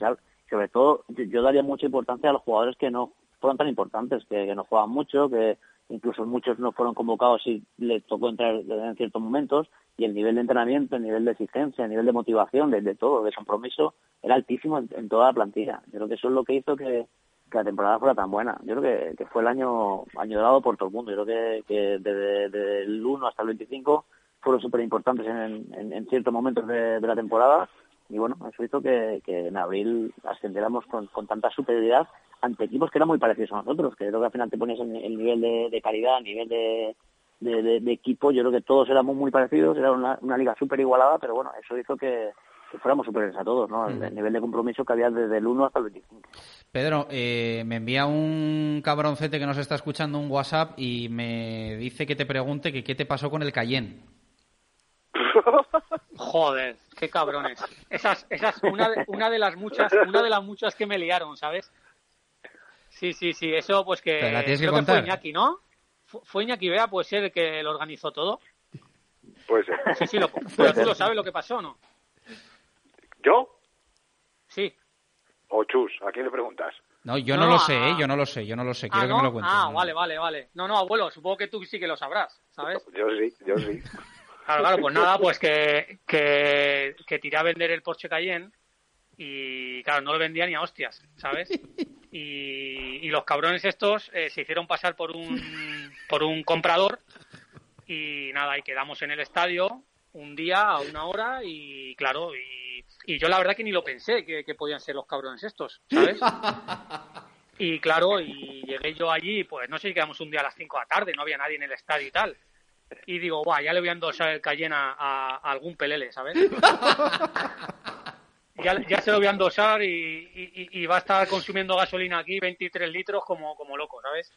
Sobre todo, yo daría mucha importancia a los jugadores que no fueron tan importantes, que, no juegan mucho, que incluso muchos no fueron convocados y les tocó entrar en ciertos momentos, y el nivel de entrenamiento, el nivel de exigencia, el nivel de motivación, de, de todo, de compromiso, era altísimo en, en toda la plantilla. Yo creo que eso es lo que hizo que, la temporada fuera tan buena. Yo creo que, fue el año año dorado por todo el mundo. Yo creo que, desde, el 1 hasta el 25 fueron súper importantes en, en, en ciertos momentos de, de la temporada. Y bueno, eso hizo que, que en abril ascendiéramos con, con tanta superioridad ante equipos que eran muy parecidos a nosotros, que creo que al final te ponías en el nivel de, de calidad, a nivel de, de, de- de equipo, yo creo que todos éramos muy parecidos, era una, una liga súper igualada, pero bueno, eso hizo que, que fuéramos superiores a todos, ¿no? El, el nivel de compromiso que había desde el 1 hasta el 25. Pedro, eh, me envía un cabroncete que nos está escuchando un WhatsApp y me dice que te pregunte que qué te pasó con el Cayenne. *laughs* Joder, qué cabrones. Esas, esas, una de, una de las muchas, una de las muchas que me liaron, ¿sabes? Sí, sí, sí, eso pues que, Pero la tienes que creo contar. fue Iñaki, ¿no? Fu- Fue Iñaki Bea, puede ser el que lo organizó todo. Puede ser. Sí, sí, lo, pero tú lo sabes lo que pasó, ¿o ¿no? ¿Yo? Sí. ¿O Chus? ¿A quién le preguntas? No, yo no, No, lo ah, sé, ¿eh? ah. yo no lo sé, yo no lo sé, quiero ah, que ¿no? me lo cuentes. Ah, vale, vale, vale. No, no, abuelo, supongo que tú sí que lo sabrás, ¿sabes? Yo sí, yo sí. Claro, claro, pues nada, pues que, que, que tiré a vender el Porsche Cayenne y claro, no lo vendía ni a hostias, ¿sabes? Y, los cabrones estos eh, se hicieron pasar por un, por un comprador y nada, y quedamos en el estadio un día a una hora y claro, y, y yo la verdad que ni lo pensé que, que podían ser los cabrones estos, ¿sabes? Y claro, y llegué yo allí, pues no sé si quedamos un día a las 5 de la tarde, no había nadie en el estadio y tal. Y digo, guau, ya le voy a endosar el Cayenne a, a- a algún pelele, ¿sabes? *laughs* ya, ya se lo voy a endosar y, y- y va a estar consumiendo gasolina aquí 23 litros como, como loco, ¿sabes?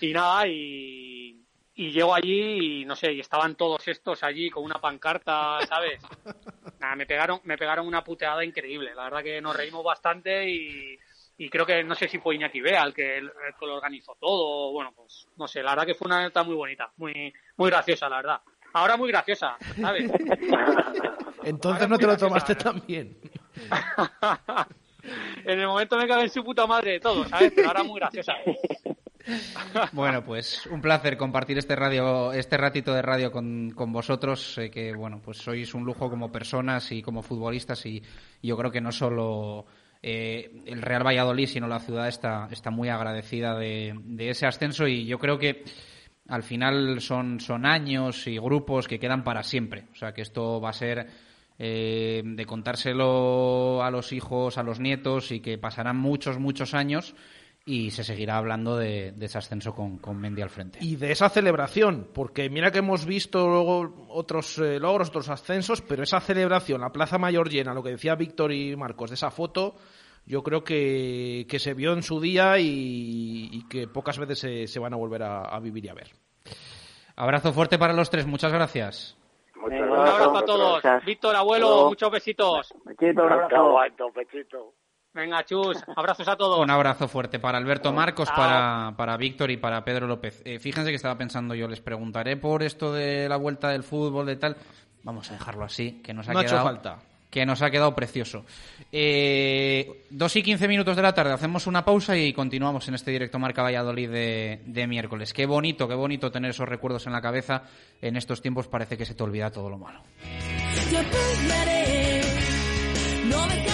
Y nada, y, y llego allí y no sé, y estaban todos estos allí con una pancarta, ¿sabes? *laughs* Nada, me pegaron, me pegaron una puteada increíble. La verdad que nos reímos bastante y, y creo que no sé si fue Iñaki Bea el que, el que lo organizó todo. Bueno, pues no sé, la verdad que fue una nota muy bonita, muy, muy graciosa, la verdad. Ahora muy graciosa, ¿sabes? *laughs* Entonces no te lo tomaste tan bien. *laughs* en el momento me cago en su puta madre de todo, ¿sabes? Pero ahora muy graciosa. *laughs* Bueno, pues un placer compartir este radio, este ratito de radio con, con vosotros, Sé que bueno, pues sois un lujo como personas y como futbolistas y, y yo creo que no solo eh, el Real Valladolid, sino la ciudad está, está muy agradecida de, ese ascenso y yo creo que al final son, son años y grupos que quedan para siempre. O sea que esto va a ser eh, de contárselo a los hijos, a los nietos y que pasarán muchos, muchos años y se seguirá hablando de, de ese ascenso con, con Mendy al frente. Y de esa celebración, porque mira que hemos visto luego otros eh, logros, otros ascensos, pero esa celebración, la Plaza Mayor llena, lo que decía Víctor y Marcos de esa foto, yo creo que, que se vio en su día y, y que pocas veces se, se van a volver a, a vivir y a ver. Abrazo fuerte para los tres, muchas gracias. Un abrazo a todos. Víctor, abuelo, muchos besitos. Un abrazo. Pechito. Venga, chus, abrazos a todos. Un abrazo fuerte para Alberto Marcos, Chao. para, para Víctor y para Pedro López. Eh, fíjense que estaba pensando yo, les preguntaré por esto de la vuelta del fútbol, de tal. Vamos a dejarlo así, que nos ha No ha hecho quedado, falta. que nos ha quedado precioso. Eh, dos y quince minutos de la tarde, hacemos una pausa y continuamos en este directo Marca Valladolid de, de, miércoles. Qué bonito, qué bonito tener esos recuerdos en la cabeza. En estos tiempos parece que se te olvida todo lo malo. no dejaré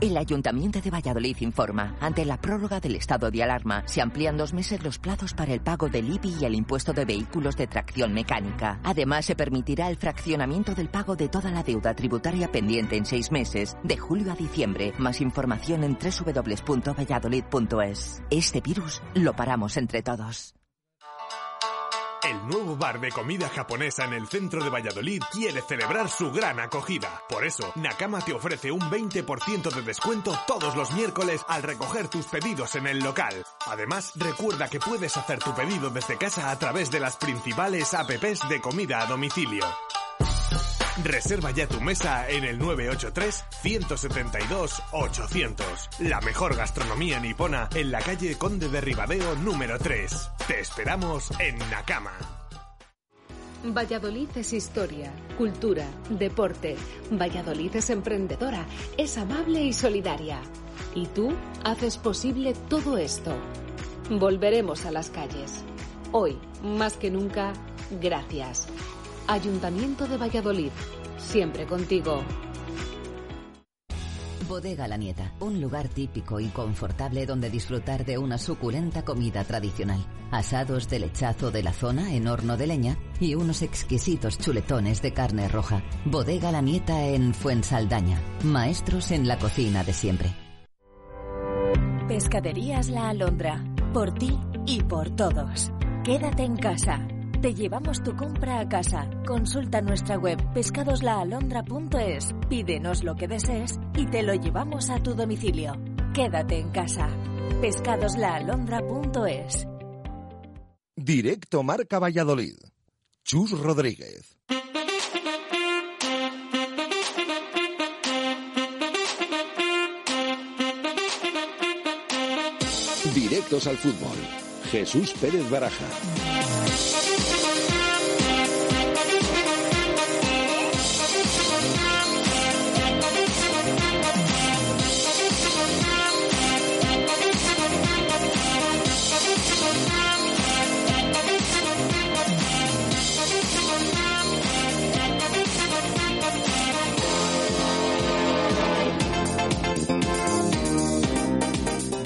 El Ayuntamiento de Valladolid informa, ante la prórroga del estado de alarma, se amplían dos meses los plazos para el pago del IBI y el impuesto de vehículos de tracción mecánica. Además, se permitirá el fraccionamiento del pago de toda la deuda tributaria pendiente en seis meses, de julio a diciembre. Más información en www.valladolid.es. Este virus lo paramos entre todos. El nuevo bar de comida japonesa en el centro de Valladolid quiere celebrar su gran acogida. Por eso, Nakama te ofrece un 20% de descuento todos los miércoles al recoger tus pedidos en el local. Además, recuerda que puedes hacer tu pedido desde casa a través de las principales apps de comida a domicilio. Reserva ya tu mesa en el 983-172-800. La mejor gastronomía nipona en la calle Conde de Ribadeo número 3. Te esperamos en Nakama. Valladolid es historia, cultura, deporte. Valladolid es emprendedora, es amable y solidaria. Y tú haces posible todo esto. Volveremos a las calles. Hoy, más que nunca, gracias. Ayuntamiento de Valladolid, siempre contigo. Bodega La Nieta, un lugar típico y confortable donde disfrutar de una suculenta comida tradicional. Asados de lechazo de la zona en horno de leña y unos exquisitos chuletones de carne roja. Bodega La Nieta en Fuensaldaña. Maestros en la cocina de siempre. Pescaderías La Alondra. Por ti y por todos. Quédate en casa. Te llevamos tu compra a casa. Consulta nuestra web pescadoslaalondra.es, pídenos lo que desees y te lo llevamos a tu domicilio. Quédate en casa. pescadoslaalondra.es. Directo Marca Valladolid. Chus Rodríguez. Directos al fútbol. Jesús Pérez Baraja.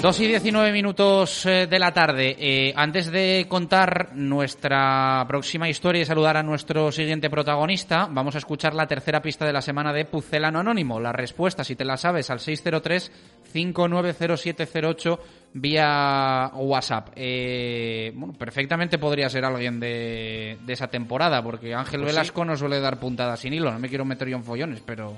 Dos y diecinueve minutos eh, de la tarde. Eh, antes de contar nuestra próxima historia y saludar a nuestro siguiente protagonista, vamos a escuchar la tercera pista de la semana de Pucelano Anónimo. La respuesta, si te la sabes, al 603-590708 vía WhatsApp. Eh, bueno, perfectamente podría ser alguien de, de esa temporada, porque Ángel Pues sí. Velasco no suele dar puntadas sin hilo. No me quiero meter yo en follones, pero...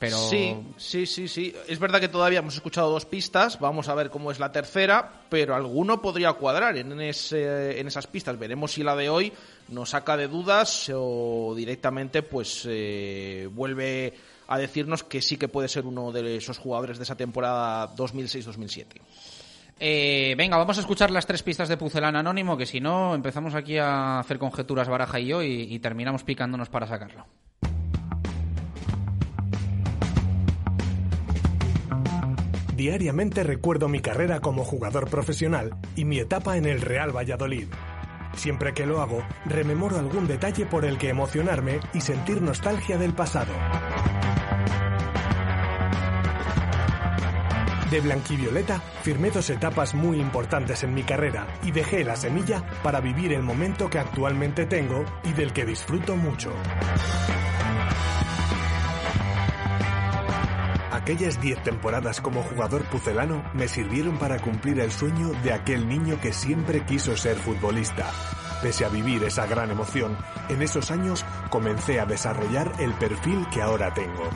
pero... Sí, sí, sí, sí. Es verdad que todavía hemos escuchado dos pistas. Vamos a ver cómo es la tercera, pero alguno podría cuadrar en, ese- en esas pistas. Veremos si la de hoy nos saca de dudas o directamente pues eh, vuelve a decirnos que sí que puede ser uno de esos jugadores de esa temporada 2006-2007. Eh, venga, vamos a escuchar las tres pistas de Pucelán Anónimo, que si no empezamos aquí a hacer conjeturas Baraja y yo y, y terminamos picándonos para sacarlo. Diariamente recuerdo mi carrera como jugador profesional y mi etapa en el Real Valladolid. Siempre que lo hago, rememoro algún detalle por el que emocionarme y sentir nostalgia del pasado. De blanquivioleta firmé dos etapas muy importantes en mi carrera y dejé la semilla para vivir el momento que actualmente tengo y del que disfruto mucho. Aquellas 10 temporadas como jugador pucelano me sirvieron para cumplir el sueño de aquel niño que siempre quiso ser futbolista. Pese a vivir esa gran emoción, en esos años comencé a desarrollar el perfil que ahora tengo.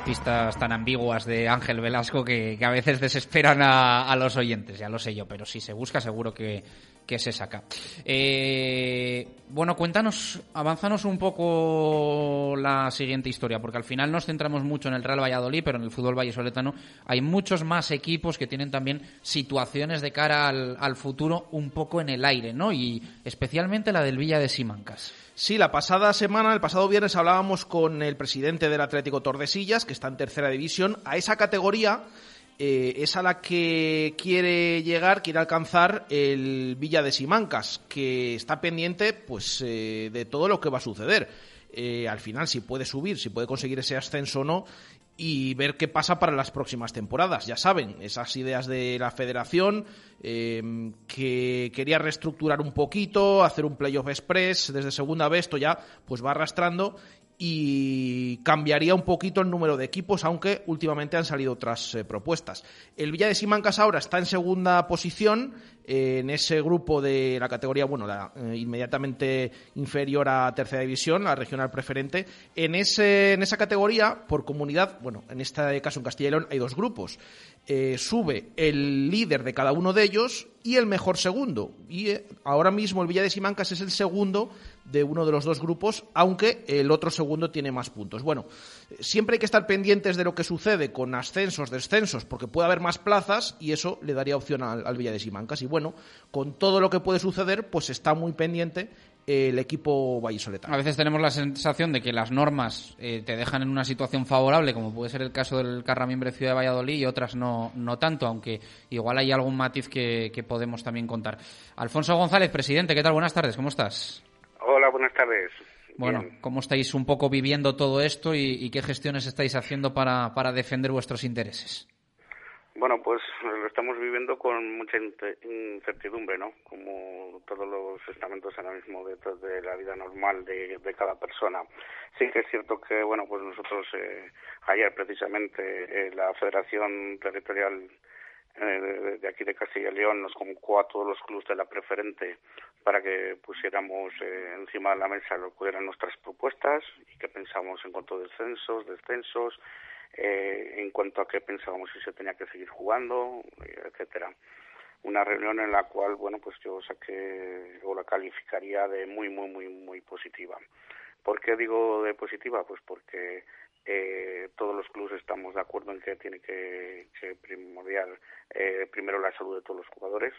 Pistas tan ambiguas de Ángel Velasco que, a veces desesperan a, los oyentes, ya lo sé yo, pero si se busca seguro que, se saca. Eh, bueno, cuéntanos, avánzanos un poco la siguiente historia, porque al final nos centramos mucho en el Real Valladolid, pero en el fútbol vallesoletano hay muchos más equipos que tienen también situaciones de cara al, al futuro un poco en el aire, ¿no? Y especialmente la del Villa de Simancas. Sí, la pasada semana, el pasado viernes, hablábamos con el presidente del Atlético Tordesillas, que está en tercera división. A esa categoría eh, es a la que quiere llegar, quiere alcanzar el Villa de Simancas, que está pendiente pues eh, de todo lo que va a suceder. Eh, al final, si puede subir, si puede conseguir ese ascenso o no, y ver qué pasa para las próximas temporadas. Ya saben, esas ideas de la federación eh, que quería reestructurar un poquito, hacer un playoff express desde segunda vez, esto ya pues va arrastrando y cambiaría un poquito el número de equipos, aunque últimamente han salido otras eh, propuestas. El Villa de Simancas ahora está en segunda posición, en ese grupo de la categoría, bueno, la, eh, inmediatamente inferior a tercera división, la regional preferente. En, ese, en esa categoría, por comunidad, bueno, en este caso en Castilla y León hay dos grupos. Eh, sube el líder de cada uno de ellos y el mejor segundo. Y eh, ahora mismo el Villa de Simancas es el segundo de uno de los dos grupos, aunque el otro segundo tiene más puntos. Bueno, siempre hay que estar pendientes de lo que sucede con ascensos, descensos, porque puede haber más plazas y eso le daría opción al, Villa de Simancas. Y bueno, con todo lo que puede suceder, pues está muy pendiente el equipo vallisoletano. A veces tenemos la sensación de que las normas eh, te dejan en una situación favorable, como puede ser el caso del Carramimbre Ciudad de Valladolid, y otras no, no tanto, aunque igual hay algún matiz que, que podemos también contar. Alfonso González, presidente, ¿qué tal? Buenas tardes, ¿cómo estás? Hola, buenas tardes. Bueno, ¿cómo estáis un poco viviendo todo esto y, qué gestiones estáis haciendo para, para, defender vuestros intereses? Bueno, pues lo estamos viviendo con mucha incertidumbre, ¿no? Como todos los estamentos ahora mismo de, de la vida normal de, de, cada persona. Sí que es cierto que, bueno, pues nosotros eh, ayer precisamente eh, la Federación Territorial eh, de aquí de Castilla y León nos convocó a todos los clubes de la preferente para que pusiéramos eh, encima de la mesa lo que eran nuestras propuestas y qué pensamos en cuanto a descensos, descensos, eh, en cuanto a qué pensábamos si se tenía que seguir jugando, etcétera. Una reunión en la cual, bueno, pues yo saqué o la calificaría de muy, muy, muy, muy positiva. ¿Por qué digo de positiva? Pues porque eh, todos los clubes estamos de acuerdo en que tiene que, que primordial eh, primero la salud de todos los jugadores.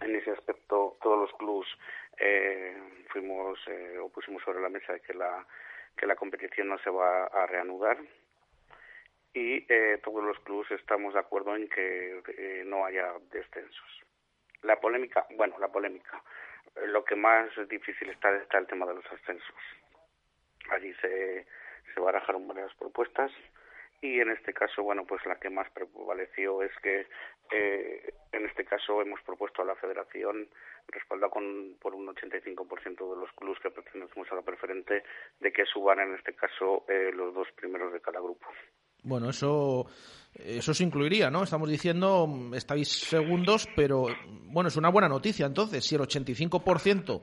En ese aspecto, todos los clubes eh, fuimos eh, o pusimos sobre la mesa que la que la competición no se va a reanudar y eh, todos los clubes estamos de acuerdo en que eh, no haya descensos. La polémica, bueno, la polémica, lo que más difícil está está el tema de los ascensos. Allí se se barajaron varias propuestas y en este caso, bueno, pues la que más prevaleció es que eh, en este caso hemos propuesto a la federación, respaldado con, por un 85% de los clubes que pertenecemos a la preferente, de que suban en este caso eh, los dos primeros de cada grupo. Bueno, eso, eso se incluiría, ¿no? Estamos diciendo, estáis segundos, pero bueno, es una buena noticia entonces, si el 85%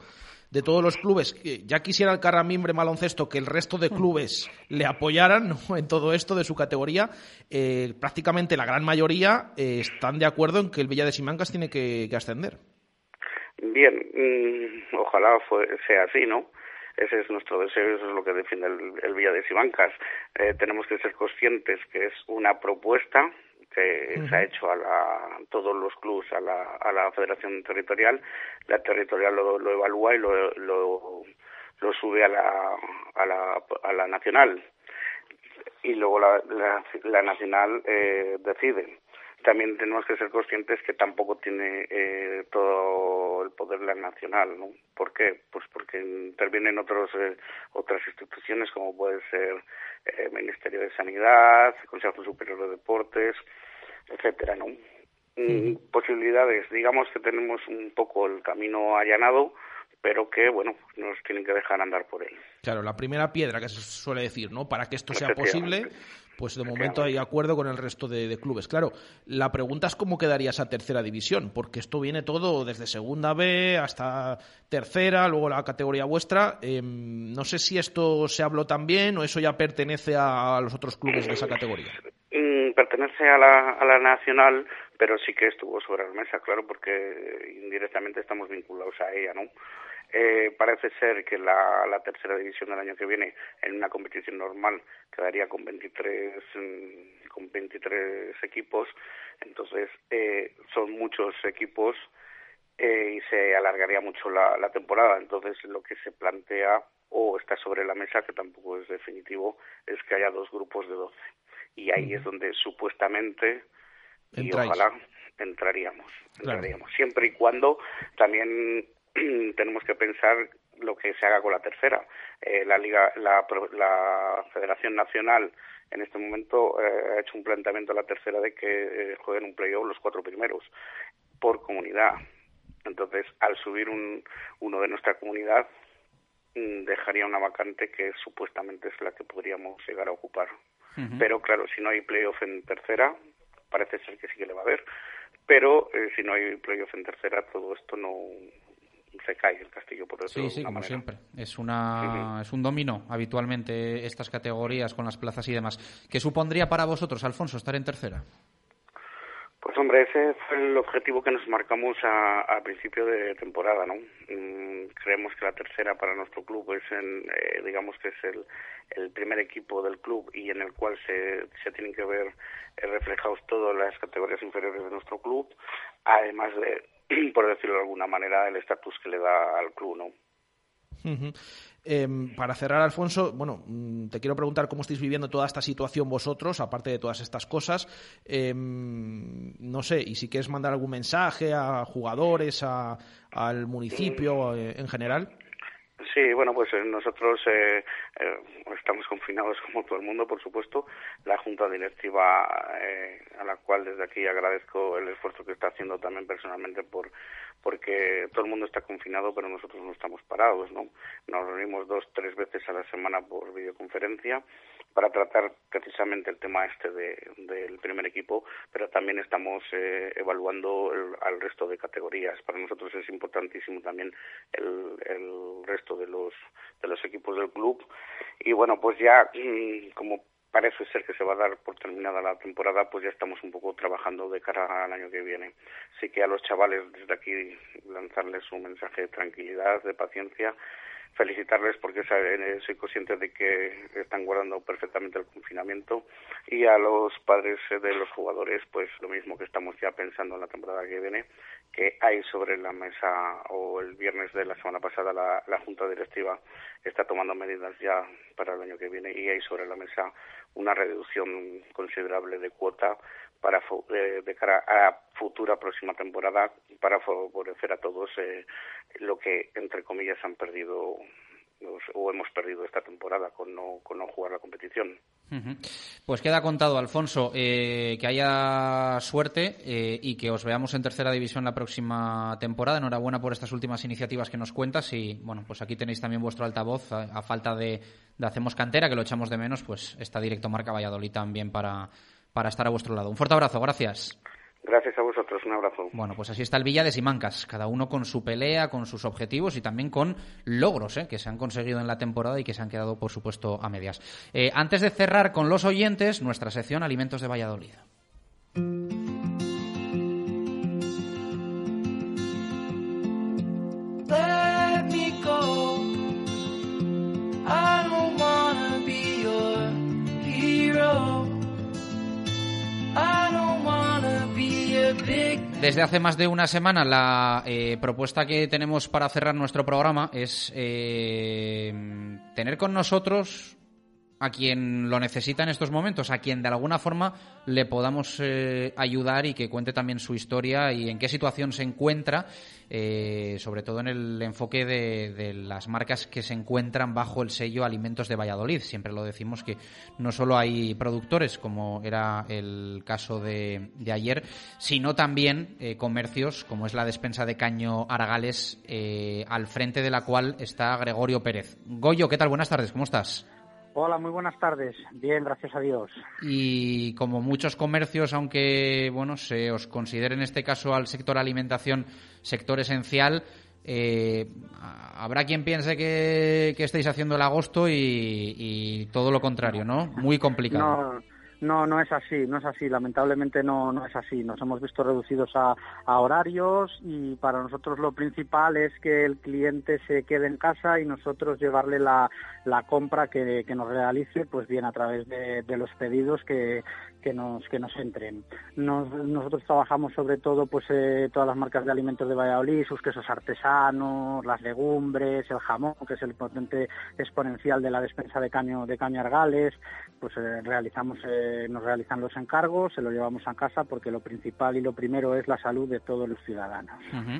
de todos los clubes, ya quisiera el Carramimbre Maloncesto que el resto de clubes le apoyaran *laughs* en todo esto de su categoría, eh, prácticamente la gran mayoría eh, están de acuerdo en que el Villa de Simancas tiene que, ascender. Bien, mm, ojalá sea así, ¿no? Ese es nuestro deseo, eso es lo que defiende el, Villa de Simancas. Eh, tenemos que ser conscientes que es una propuesta que se ha hecho a, la, todos los clubes a la, a la federación territorial. La territorial lo, lo evalúa y lo, lo, lo sube a la, a la, a la nacional. Y luego la, la, la nacional eh, decide también tenemos que ser conscientes que tampoco tiene eh, todo el poder la nacional, ¿no? ¿Por qué? Pues porque intervienen otros eh, otras instituciones como puede ser el eh, Ministerio de Sanidad, Consejo Superior de Deportes, etcétera, ¿no? Mm, posibilidades, digamos que tenemos un poco el camino allanado pero que, bueno, nos tienen que dejar andar por él. Claro, la primera piedra que se suele decir, ¿no? Para que esto sea posible, pues de momento hay acuerdo con el resto de, clubes. Claro, la pregunta es cómo quedaría esa tercera división, porque esto viene todo desde segunda B hasta tercera, luego la categoría vuestra. Em, no sé si esto se habló también o eso ya pertenece a, los otros clubes de esa categoría. Mm, pertenece a la, a la nacional, pero sí que estuvo sobre la mesa, claro, porque indirectamente estamos vinculados a ella, ¿no? Eh, parece ser que la, la, tercera división del año que viene, en una competición normal, quedaría con 23, mm, con 23 equipos. Entonces, eh, son muchos equipos eh, y se alargaría mucho la, la temporada. Entonces, lo que se plantea o está sobre la mesa, que tampoco es definitivo, es que haya dos grupos de 12. Y ahí es donde supuestamente, y ojalá, entraríamos. entraríamos. Siempre y cuando también tenemos que pensar lo que se haga con la tercera. Eh, la liga, la, la Federación Nacional en este momento eh, ha hecho un planteamiento a la tercera de que eh, jueguen un playoff los cuatro primeros por comunidad. Entonces, al subir un, uno de nuestra comunidad, mm, dejaría una vacante que supuestamente es la que podríamos llegar a ocupar. Pero claro, si no hay playoff en tercera, parece ser que sí que le va a haber. Pero si no hay playoff en tercera, todo esto no, se cae el castillo por decirlo Sí, sí, como siempre. Es, una, es un dominó habitualmente estas categorías con las plazas y demás. ¿Qué supondría para vosotros, Alfonso, estar en tercera? Pues hombre, ese fue el objetivo que nos marcamos a, principio de temporada, ¿no? Mm, creemos que la tercera para nuestro club es, en, eh, digamos que es el, el, primer equipo del club y en el cual se, se tienen que ver eh, reflejados todas las categorías inferiores de nuestro club, además de *clears throat* por decirlo de alguna manera, el estatus que le da al club, ¿no? Em, para cerrar, Alfonso, bueno, mm, te quiero preguntar cómo estáis viviendo toda esta situación vosotros, aparte de todas estas cosas. Em, no sé, y si quieres mandar algún mensaje a jugadores, a, al municipio eh, en general. Sí, bueno, pues eh, nosotros eh, eh, estamos confinados como todo el mundo, por supuesto. La Junta Directiva, eh, a la cual desde aquí agradezco el esfuerzo que está haciendo también personalmente por porque todo el mundo está confinado, pero nosotros no estamos parados, ¿no? Nos reunimos dos, tres veces a la semana por videoconferencia para tratar precisamente el tema este del primer equipo, pero también estamos eh, evaluando al resto de categorías. Para nosotros es importantísimo también el, el resto de los de los equipos del club y bueno pues ya mm, como parece ser que se va a dar por terminada la temporada, pues ya estamos un poco trabajando de cara al año que viene. Así que a los chavales desde aquí lanzarles un mensaje de tranquilidad, de paciencia felicitarles porque soy consciente de que están guardando perfectamente el confinamiento. Y a los padres de los jugadores pues lo mismo que estamos ya pensando en la temporada que viene que hay sobre la mesa o el viernes de la semana pasada la, la junta directiva está tomando medidas ya para el año que viene y hay sobre la mesa una reducción considerable de cuota para eh, de cara a futura próxima temporada para favorecer a todos eh, lo que entre comillas han perdido o hemos perdido esta temporada con no, con no jugar la competición. Pues queda contado, Alfonso, eh, que haya suerte y que os veamos en tercera división la próxima temporada. Enhorabuena por estas últimas iniciativas que nos cuentas y bueno, pues aquí tenéis también vuestro altavoz a, falta de, de Hacemos Cantera, que lo echamos de menos, pues está directo Marca Valladolid también para para estar a vuestro lado. Un fuerte abrazo, gracias. Gracias a vosotros, un abrazo. Bueno, pues así está el Villa de Simancas, cada uno con su pelea, con sus objetivos y también con logros ¿eh? que se han conseguido en la temporada y que se han quedado, por supuesto, a medias. Eh, antes de cerrar con los oyentes, nuestra sección Alimentos de Valladolid. Desde hace más de una semana la eh, propuesta que tenemos para cerrar nuestro programa es eh, tener con nosotros a quien lo necesita en estos momentos, a quien de alguna forma le podamos eh, ayudar y que cuente también su historia y en qué situación se encuentra, eh, sobre todo en el enfoque de, las marcas que se encuentran bajo el sello Alimentos de Valladolid. Siempre lo decimos que no solo hay productores, como era el caso de, ayer, sino también eh, comercios, como es la despensa de Caño Aragales, al frente de la cual está Gregorio Pérez. Goyo, ¿qué tal? Buenas tardes, ¿cómo estás? Hola, muy buenas tardes. Bien, gracias a Dios. Y como muchos comercios, aunque bueno, se os considere en este caso al sector alimentación sector esencial, eh, habrá quien piense que, estáis haciendo el agosto y, todo lo contrario, ¿no? Muy complicado. No, no es así, no es así. Lamentablemente no, no es así. Nos hemos visto reducidos a, horarios y para nosotros lo principal es que el cliente se quede en casa y nosotros llevarle la, la compra que, que, nos realice, pues bien a través de, los pedidos que, que nos que nos entren. nosotros trabajamos sobre todo pues eh, todas las marcas de alimentos de Valladolid, sus quesos artesanos, las legumbres, el jamón, que es el potente exponencial de la despensa de caño de caño argales, pues eh, realizamos eh, nos realizan los encargos, se lo llevamos a casa porque lo principal y lo primero es la salud de todos los ciudadanos.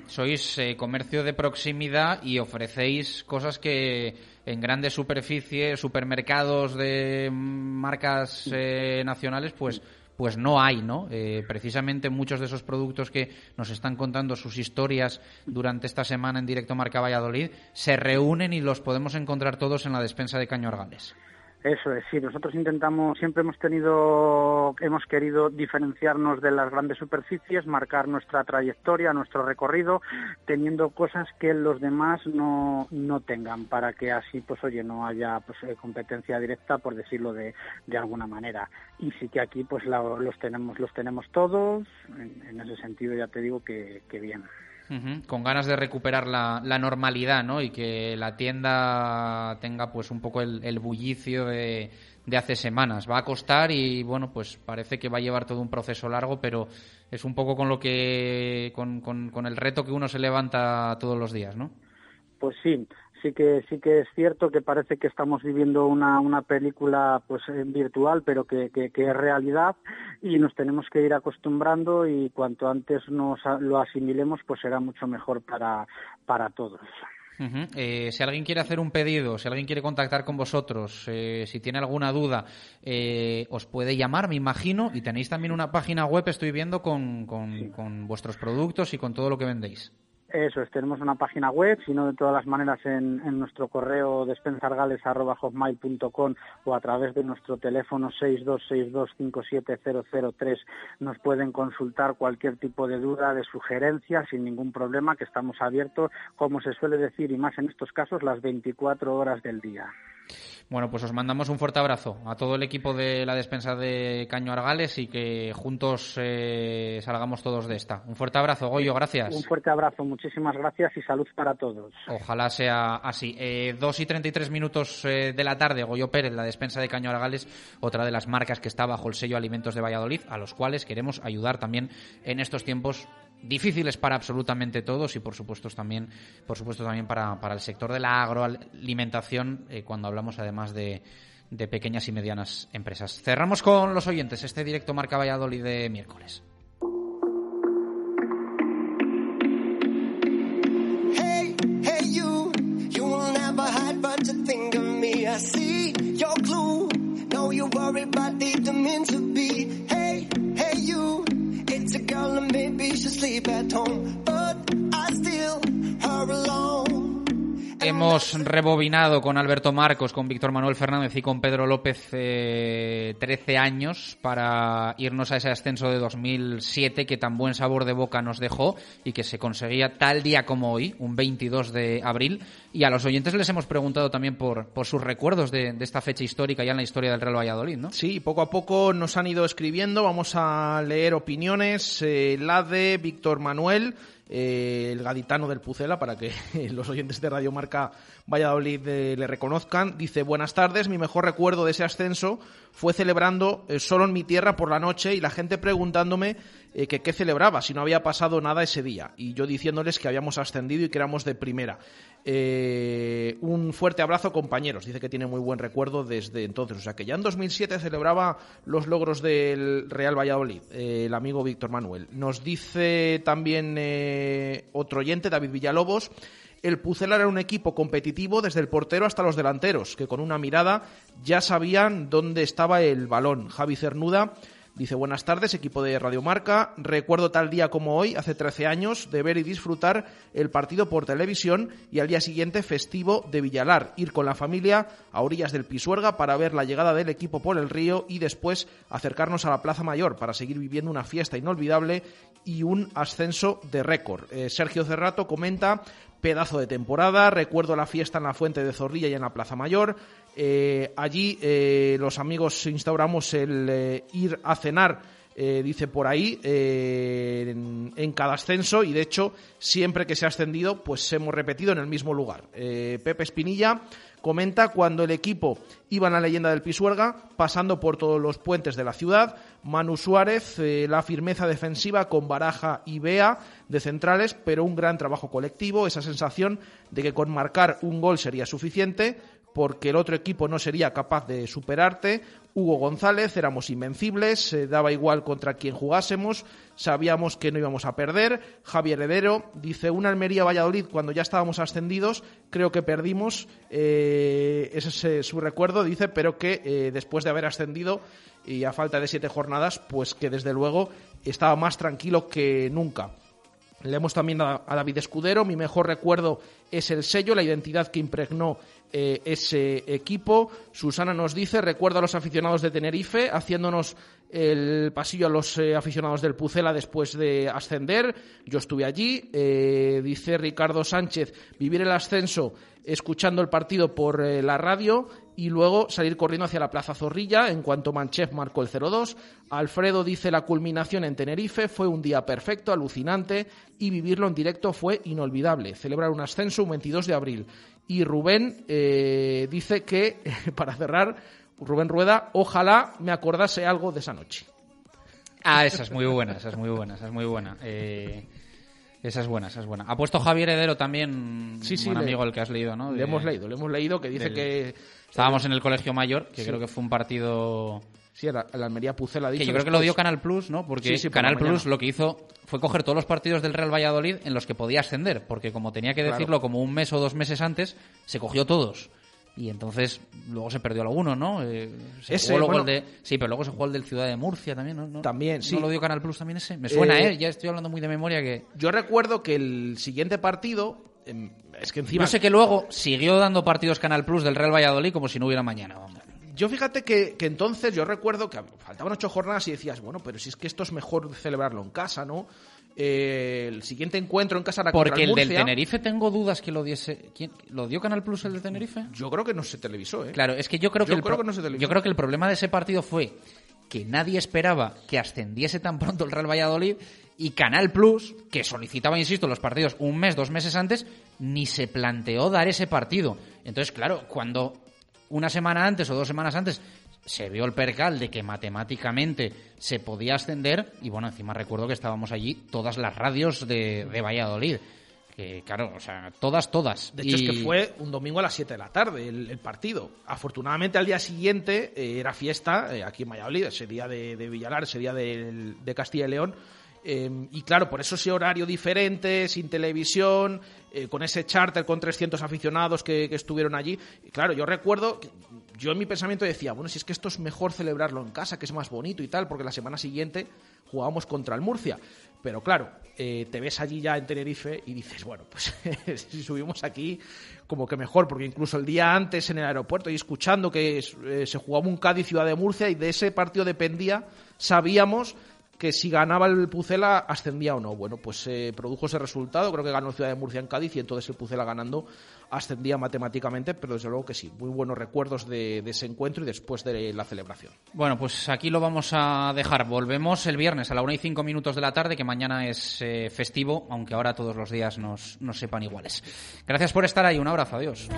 Sois comercio de proximidad y ofrecéis cosas que en grandes superficies, supermercados de marcas eh, nacionales, pues pues no hay, ¿no? Eh, precisamente muchos de esos productos que nos están contando sus historias durante esta semana en directo Marca Valladolid se reúnen y los podemos encontrar todos en la despensa de Caño Argales. Eso es, sí, nosotros intentamos, siempre hemos tenido, hemos querido diferenciarnos de las grandes superficies, marcar nuestra trayectoria, nuestro recorrido, teniendo cosas que los demás no, no tengan, para que así, pues oye, no haya pues, eh, competencia directa, por decirlo de, de alguna manera. Y sí que aquí, pues los tenemos, los tenemos todos, en, ese sentido ya te digo que bien. Con ganas de recuperar la, normalidad, ¿no? Y que la tienda tenga pues un poco el, bullicio de, hace semanas. Va a costar y bueno, pues parece que va a llevar todo un proceso largo, pero es un poco con lo que, con, con, con el reto que uno se levanta todos los días, ¿no? Pues sí, sí que sí que es cierto que parece que estamos viviendo una, una película pues virtual pero que, que, es realidad y nos tenemos que ir acostumbrando y cuanto antes nos lo asimilemos pues será mucho mejor para para todos. Eh, si alguien quiere hacer un pedido, si alguien quiere contactar con vosotros, eh, si tiene alguna duda, eh, os puede llamar, me imagino, y tenéis también una página web, estoy viendo, con, con, con vuestros productos y con todo lo que vendéis. Eso es, tenemos una página web, sino de todas las maneras en, nuestro correo despensargales.com o a través de nuestro teléfono 626257003 nos pueden consultar cualquier tipo de duda, de sugerencia, sin ningún problema, que estamos abiertos, como se suele decir, y más en estos casos, las 24 horas del día. Bueno, pues os mandamos un fuerte abrazo a todo el equipo de la despensa de Caño Argales y que juntos eh, salgamos todos de esta. Un fuerte abrazo, Goyo, gracias. Un fuerte abrazo, muchísimas gracias y salud para todos. Ojalá sea así. Eh, dos y treinta y tres minutos eh, de la tarde, Goyo Pérez, la despensa de Caño Argales, otra de las marcas que está bajo el sello Alimentos de Valladolid, a los cuales queremos ayudar también en estos tiempos difíciles para absolutamente todos y por supuesto también por supuesto también para, para el sector de la agroalimentación eh, cuando hablamos además de, de pequeñas y medianas empresas. Cerramos con los oyentes este directo Marca Valladolid de miércoles. back home. Hemos rebobinado con Alberto Marcos, con Víctor Manuel Fernández y con Pedro López eh, 13 años para irnos a ese ascenso de 2007 que tan buen sabor de boca nos dejó y que se conseguía tal día como hoy, un 22 de abril. Y a los oyentes les hemos preguntado también por, sus recuerdos de, esta fecha histórica ya en la historia del Real Valladolid, ¿no? Sí, poco a poco nos han ido escribiendo. Vamos a leer opiniones. Eh, la de Víctor Manuel. Eh, el gaditano del Pucela, para que *laughs* los oyentes de Radio Marca Valladolid eh, le reconozcan. Dice, buenas tardes, mi mejor recuerdo de ese ascenso fue celebrando solo en mi tierra por la noche y la gente preguntándome que qué celebraba, si no había pasado nada ese día. Y yo diciéndoles que habíamos ascendido y que éramos de primera. Eh, un fuerte abrazo, compañeros. Dice que tiene muy buen recuerdo desde entonces. O sea que ya en 2007 celebraba los logros del Real Valladolid, eh, el amigo Víctor Manuel. Nos dice también eh, otro oyente, David Villalobos. El Pucela era un equipo competitivo desde el portero hasta los delanteros, que con una mirada ya sabían dónde estaba el balón. Javi Cernuda Dice, buenas tardes, equipo de Radio Marca. Recuerdo tal día como hoy, hace 13 años, de ver y disfrutar el partido por televisión y al día siguiente festivo de Villalar. Ir con la familia a orillas del Pisuerga para ver la llegada del equipo por el río y después acercarnos a la Plaza Mayor para seguir viviendo una fiesta inolvidable y un ascenso de récord. Eh, Sergio Cerrato comenta pedazo de temporada. Recuerdo la fiesta en la Fuente de Zorrilla y en la Plaza Mayor. Eh, allí eh, los amigos instauramos el eh, ir a cenar. dice por ahí, en, en, cada ascenso y de hecho siempre que se ha ascendido pues hemos repetido en el mismo lugar. Pepe Espinilla comenta cuando el equipo iba en la leyenda del Pisuerga, pasando por todos los puentes de la ciudad. Manu Suárez, eh, la firmeza defensiva con Baraja y Bea de centrales, pero un gran trabajo colectivo, esa sensación de que con marcar un gol sería suficiente porque el otro equipo no sería capaz de superarte. Hugo González, éramos invencibles, daba igual contra quien jugásemos, sabíamos que no íbamos a perder. Javier Heredero dice, una Almería Valladolid cuando ya estábamos ascendidos, creo que perdimos, eh, ese es su recuerdo, dice, pero que eh, después de haber ascendido y a falta de siete jornadas, pues que desde luego estaba más tranquilo que nunca. Leemos también a, David Escudero. Mi mejor recuerdo es el sello, la identidad que impregnó eh, ese equipo. Susana nos dice, recuerdo a los aficionados de Tenerife haciéndonos el pasillo a los eh, aficionados del Pucela después de ascender. Yo estuve allí. Eh, dice Ricardo Sánchez, vivir el ascenso escuchando el partido por la radio y luego salir corriendo hacia la Plaza Zorrilla en cuanto Manchef marcó el 0-2. Alfredo dice la culminación en Tenerife fue un día perfecto, alucinante y vivirlo en directo fue inolvidable. Celebrar un ascenso un 22 de abril. Y Rubén eh, dice que, *laughs* para cerrar, Rubén Rueda, ojalá me acordase algo de esa noche. Ah, esa es muy buena, esa es muy buena, esa es muy buena. Eh, esa es buena, esa es buena. Ha puesto Javier Heredero también, sí, sí, un amigo el que has leído, ¿no? le hemos leído, le hemos leído que dice que Estábamos en el Colegio Mayor, que creo que fue un partido... Sí, la, Almería Pucela Que yo creo que lo dio Canal Plus, ¿no? Porque Canal Plus lo que hizo fue coger todos los partidos del Real Valladolid en los que podía ascender, porque como tenía que decirlo como un mes o dos meses antes, se cogió todos. Y entonces luego se perdió alguno, ¿no? Eh, ese, de, sí, pero luego se jugó el del Ciudad de Murcia también, ¿no? También, sí. ¿No lo dio Canal Plus también ese? Me suena, ¿eh? ¿eh? Ya estoy hablando muy de memoria que... Yo recuerdo que el siguiente partido em, es que encima... No sé que luego siguió dando partidos Canal Plus del Real Valladolid como si no hubiera mañana. Yo fíjate que, entonces yo recuerdo que faltaban ocho jornadas y decías, bueno, pero si es que esto es mejor celebrarlo en casa, ¿no? Eh, el siguiente encuentro en casa era Porque el, del Tenerife tengo dudas que lo diese. ¿Quién, ¿Lo dio Canal Plus el de Tenerife? Yo creo que no se televisó, ¿eh? Claro, es que yo creo que, el yo creo que el problema de ese partido fue que nadie esperaba que ascendiese tan pronto el Real Valladolid y Canal Plus, que solicitaba, insisto, los partidos un mes, dos meses antes, ni se planteó dar ese partido. Entonces, claro, cuando una semana antes o dos semanas antes se vio el percal de que matemáticamente se podía ascender, y bueno, encima recuerdo que estábamos allí todas las radios de, Valladolid. Que, claro, o sea, todas, todas. De hecho, es que fue un domingo a las 7 de la tarde el, partido. Afortunadamente, al día siguiente eh, era fiesta eh, aquí en Valladolid, ese día de, de Villalar, ese día de, de Castilla y León Em, y claro, por eso ese horario diferente, sin televisión, eh, con ese charter con 300 aficionados que, estuvieron allí. Claro, yo recuerdo, yo en mi pensamiento decía, bueno, si es que esto es mejor celebrarlo en casa, que es más bonito y tal, porque la semana siguiente jugábamos contra el Murcia. Pero claro, eh, te ves allí ya en Tenerife y dices, bueno, pues *laughs* si subimos aquí, como que mejor, porque incluso el día antes en el aeropuerto y escuchando que eh, se jugaba un Cádiz Ciudad de Murcia y de ese partido dependía, sabíamos que si ganaba el Pucela ascendía o no. Bueno, pues se produjo ese resultado, creo que ganó Ciudad de Murcia en Cádiz y entonces el Pucela ganando ascendía matemáticamente, pero desde luego que sí, muy buenos recuerdos de, ese encuentro y después de la celebración. Bueno, pues aquí lo vamos a dejar. Volvemos el viernes a la una y cinco minutos de la tarde, que mañana es eh, festivo, aunque ahora todos los días nos, nos sepan iguales. Gracias por estar ahí, un abrazo, adiós.